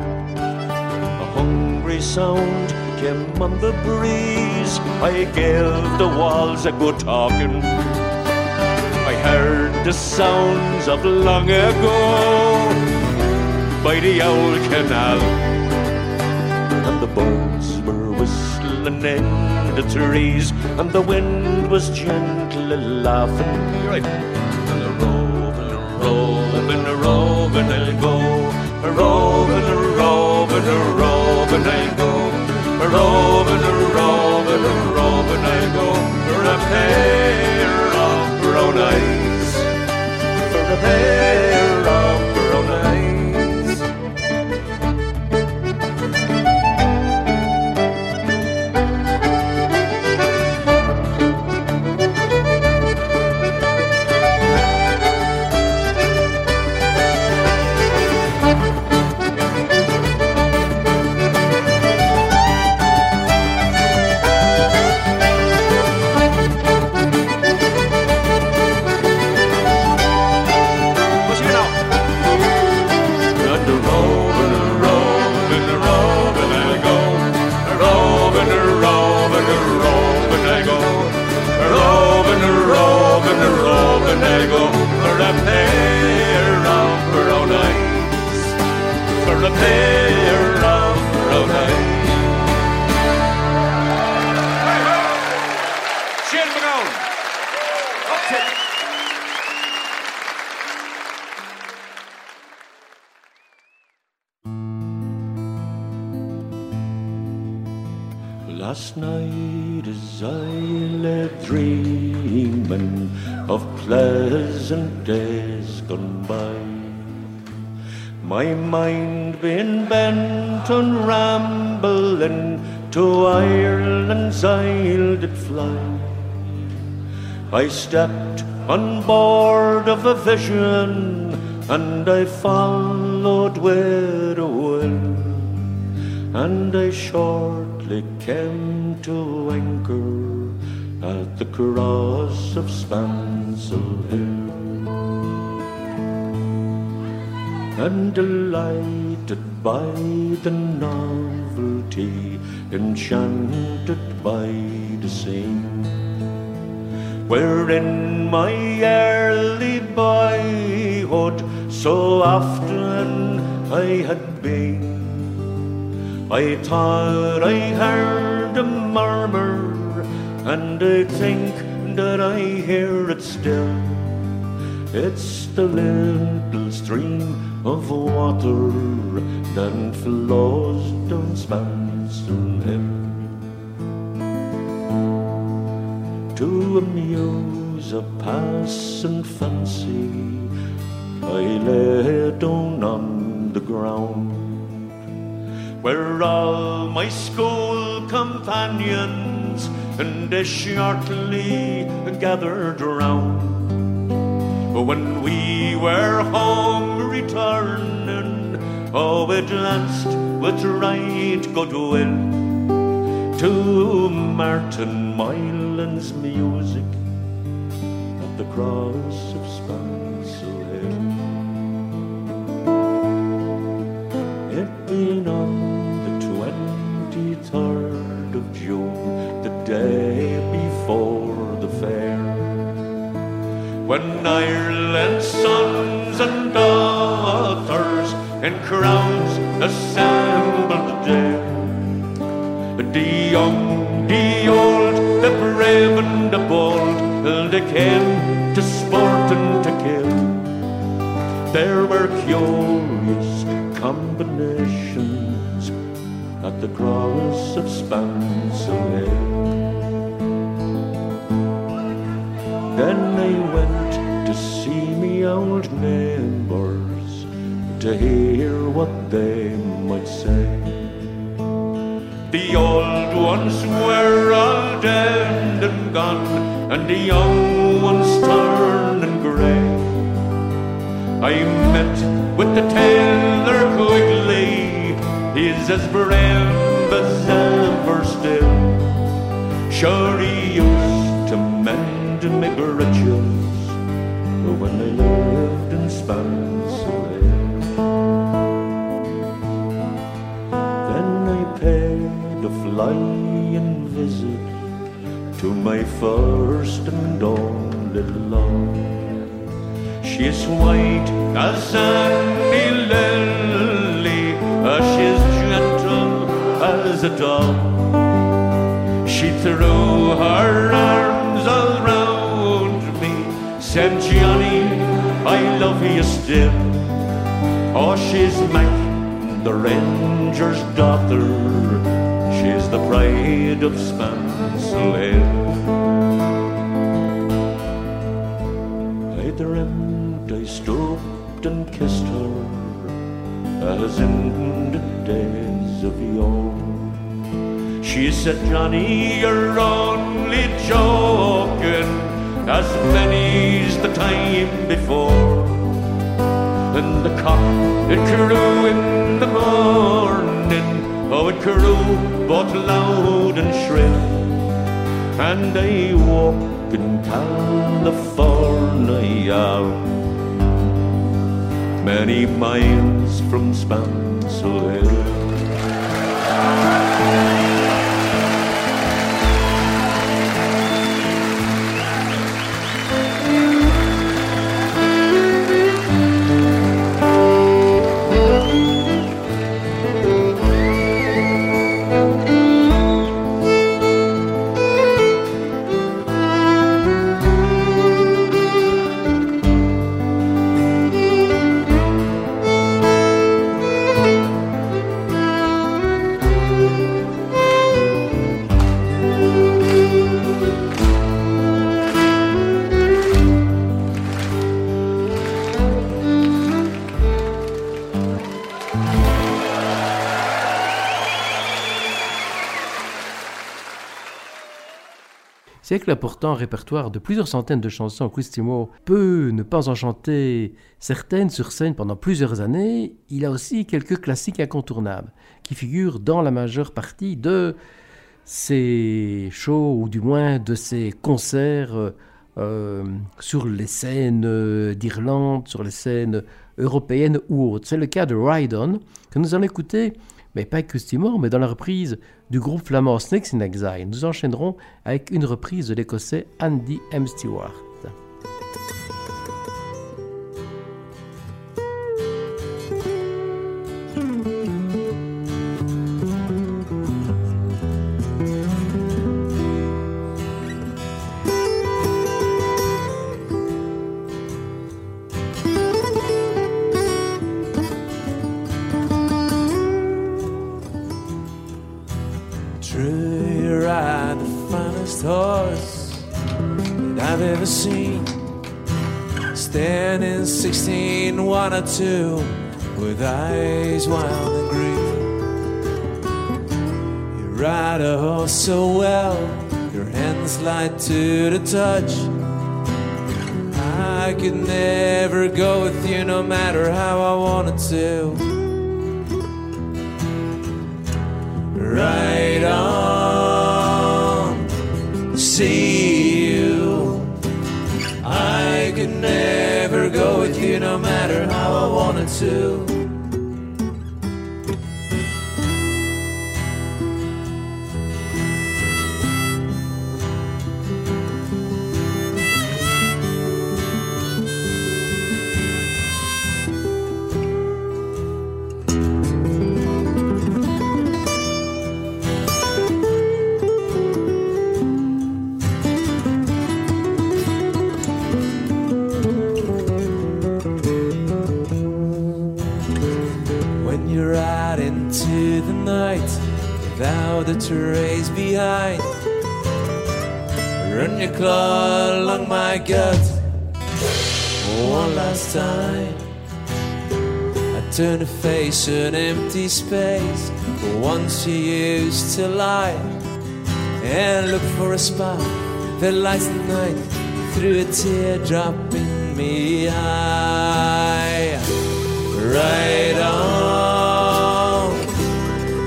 Speaker 12: A hungry sound came on the breeze. I gave the walls a good talking. I heard the sounds of long ago by the old canal. And the birds were whistling in the trees, and the wind was gently laughing. Right. And a roving, a roving, a roving, I'll go. A roving, a roving, a roving, a vision and I followed where the will and I shortly came to anchor at the cross of Spansel Hill. And delighted by the novelty, enchanted by the scene, wherein my I thought I heard a murmur, and I think that I hear it still. It's the little stream of water that flows down Spansel Hill. To amuse a passing fancy, I lay down on the ground where all my school companions and they shortly gathered round. When we were home returning, oh, it lanced with right goodwill to Martin Moylan's music at the cross in crowds assembled there. The young, the old, the brave and the bold, they came to sport and to kill. There were curious combinations at the cross of Spansel. Then they went to see me old neighbours to hear what they might say. The old ones were all dead and gone, and the young ones turning grey. I met with the tailor quickly, he's as brave as ever still. Sure, he used to mend me breeches when I lived in Spansel a visit to my first and only love. She's white as any lily, she's gentle as a dove. She threw her arms around me, said, Johnny, I love you still. Oh, she's Mac, the ranger's daughter. The of Spansel Hill. I dreamt I stooped and kissed her as in the days of yore. She said, Johnny, you're only joking, as many's the time before. And the cock, it crew in the morning, oh, it crew both loud and shrill. And I walk in California, many miles from Spansel Hill.
Speaker 2: L'important répertoire de plusieurs centaines de chansons, Moore peut ne pas en chanter certaines sur scène pendant plusieurs années. Il a aussi quelques classiques incontournables qui figurent dans la majeure partie de ses shows ou du moins de ses concerts euh, sur les scènes d'Irlande, sur les scènes européennes ou autres. C'est le cas de Ride On que nous allons écouter mais pas Moore, mais dans la reprise du groupe flamand Snakes in Exile. Nous enchaînerons avec une reprise de l'écossais Andy M. Stewart.
Speaker 7: Standing 16, one or two, with eyes wild and green. You ride a horse so well, your hands light to the touch. I could never go with you no matter how I wanted to. Right on, to. The trace behind, run your claw along my gut one last time. I turn to face an empty space once you used to lie and look for a spot that lights the night through a teardrop in me eye. Right on,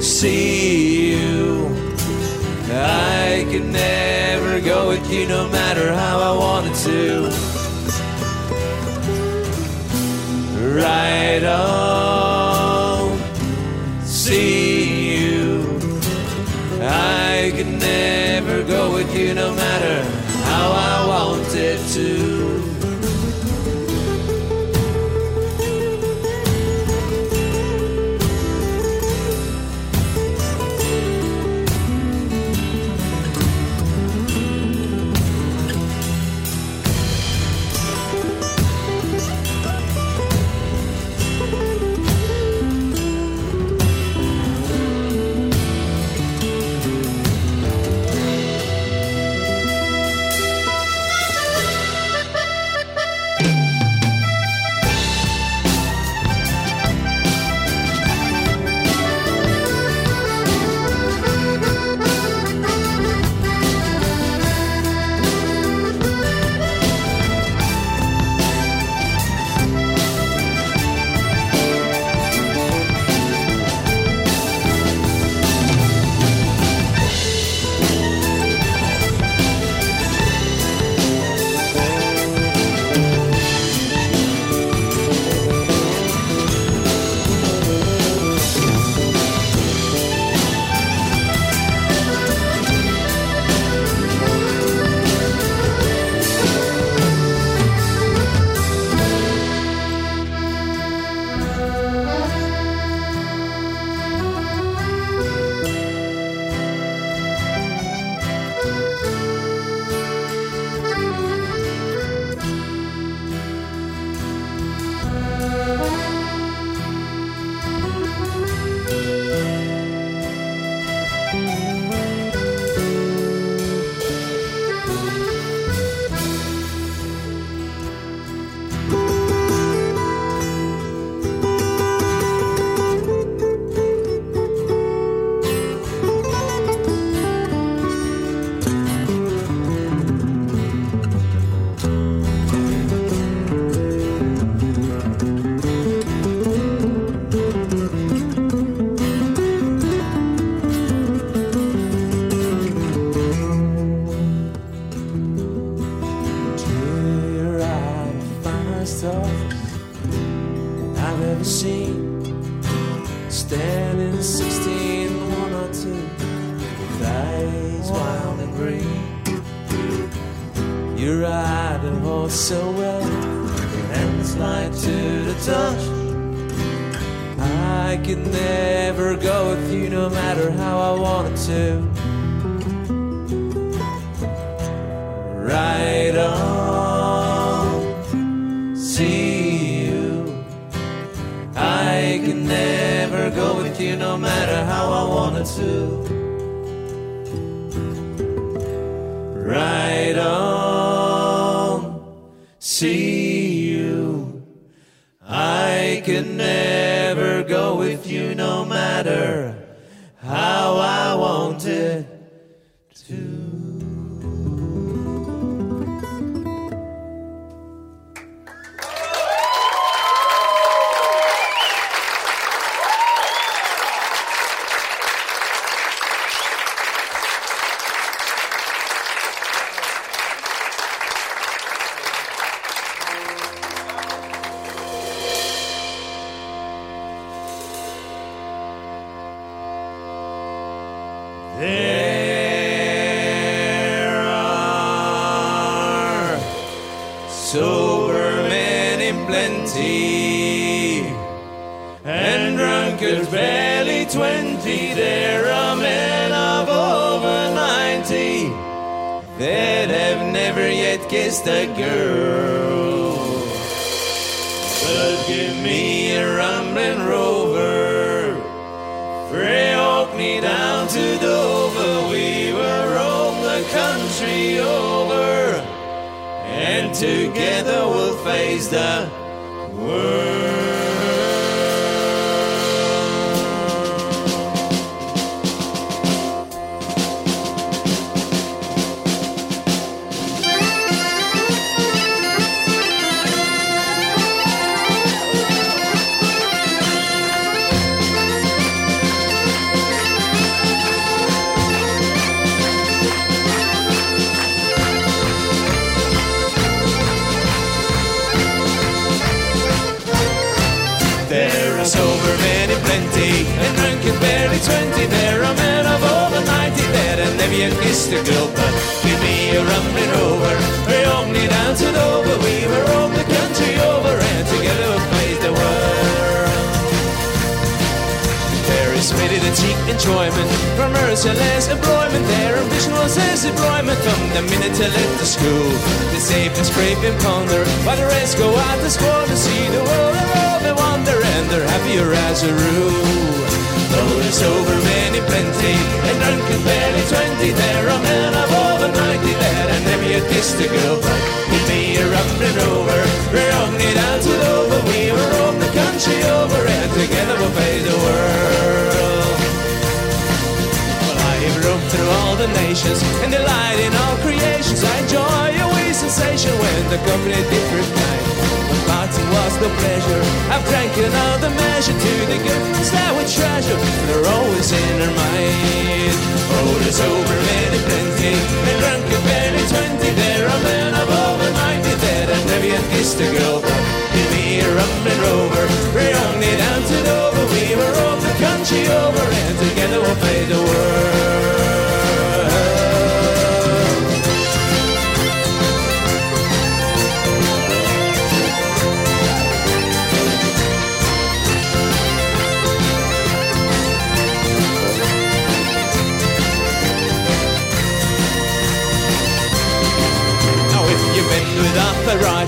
Speaker 7: see never go with you no matter how I wanted to. Right on, see you. I could never go with you no matter I've ever seen. Standing 16, one or two, with eyes wild and green. You ride a horse so well, your hands light to the touch. I could never go with you no matter how I wanted to. Right on, never go with you no matter how I wanted to. Right on. See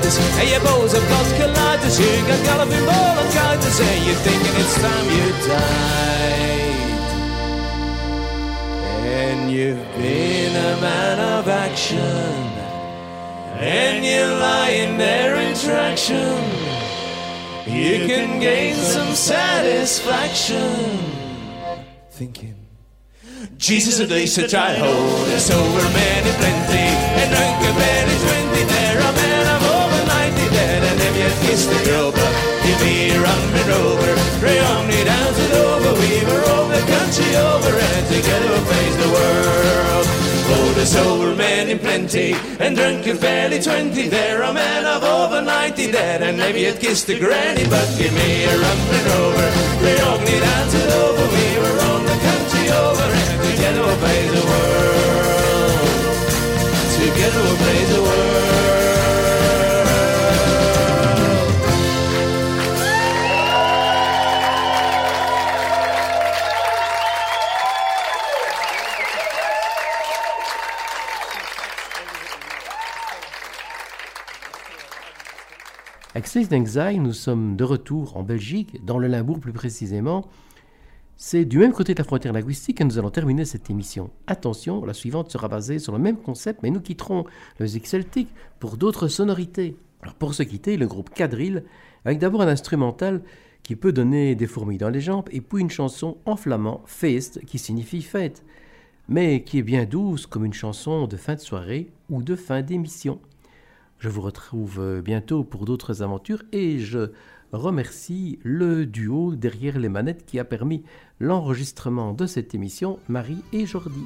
Speaker 7: arthritis And your bones have got colitis You got galloping bronchitis And you're thinking it's time you died And you've been a man of action. And you're lying there in traction You can gain some satisfaction. Thinking Jesus at least a child hold us over many plenty. And drunken many twenty. There girl, but give me a rumbling rover, pray only down to Dover. We will roam the country over and together we'll face the world. Hold us over men in plenty and drunken barely twenty. There are men of over ninety that have never yet kissed a granny, but give me a rumbling rover, pray only down to Dover. We will roam the country over and together we'll face the world. Together we'll face the world.
Speaker 2: Six Exile, nous sommes de retour en Belgique, dans le Limbourg plus précisément. C'est du même côté de la frontière linguistique que nous allons terminer cette émission. Attention, la suivante sera basée sur le même concept, mais nous quitterons la musique celtique pour d'autres sonorités. Alors pour se quitter, le groupe Quadrille, avec d'abord un instrumental qui peut donner des fourmis dans les jambes, et puis une chanson en flamand, Feest, qui signifie fête, mais qui est bien douce comme une chanson de fin de soirée ou de fin d'émission. Je vous retrouve euh, bientôt pour d'autres aventures et je remercie le duo derrière les manettes qui a permis l'enregistrement de cette émission, Marie et Jordi.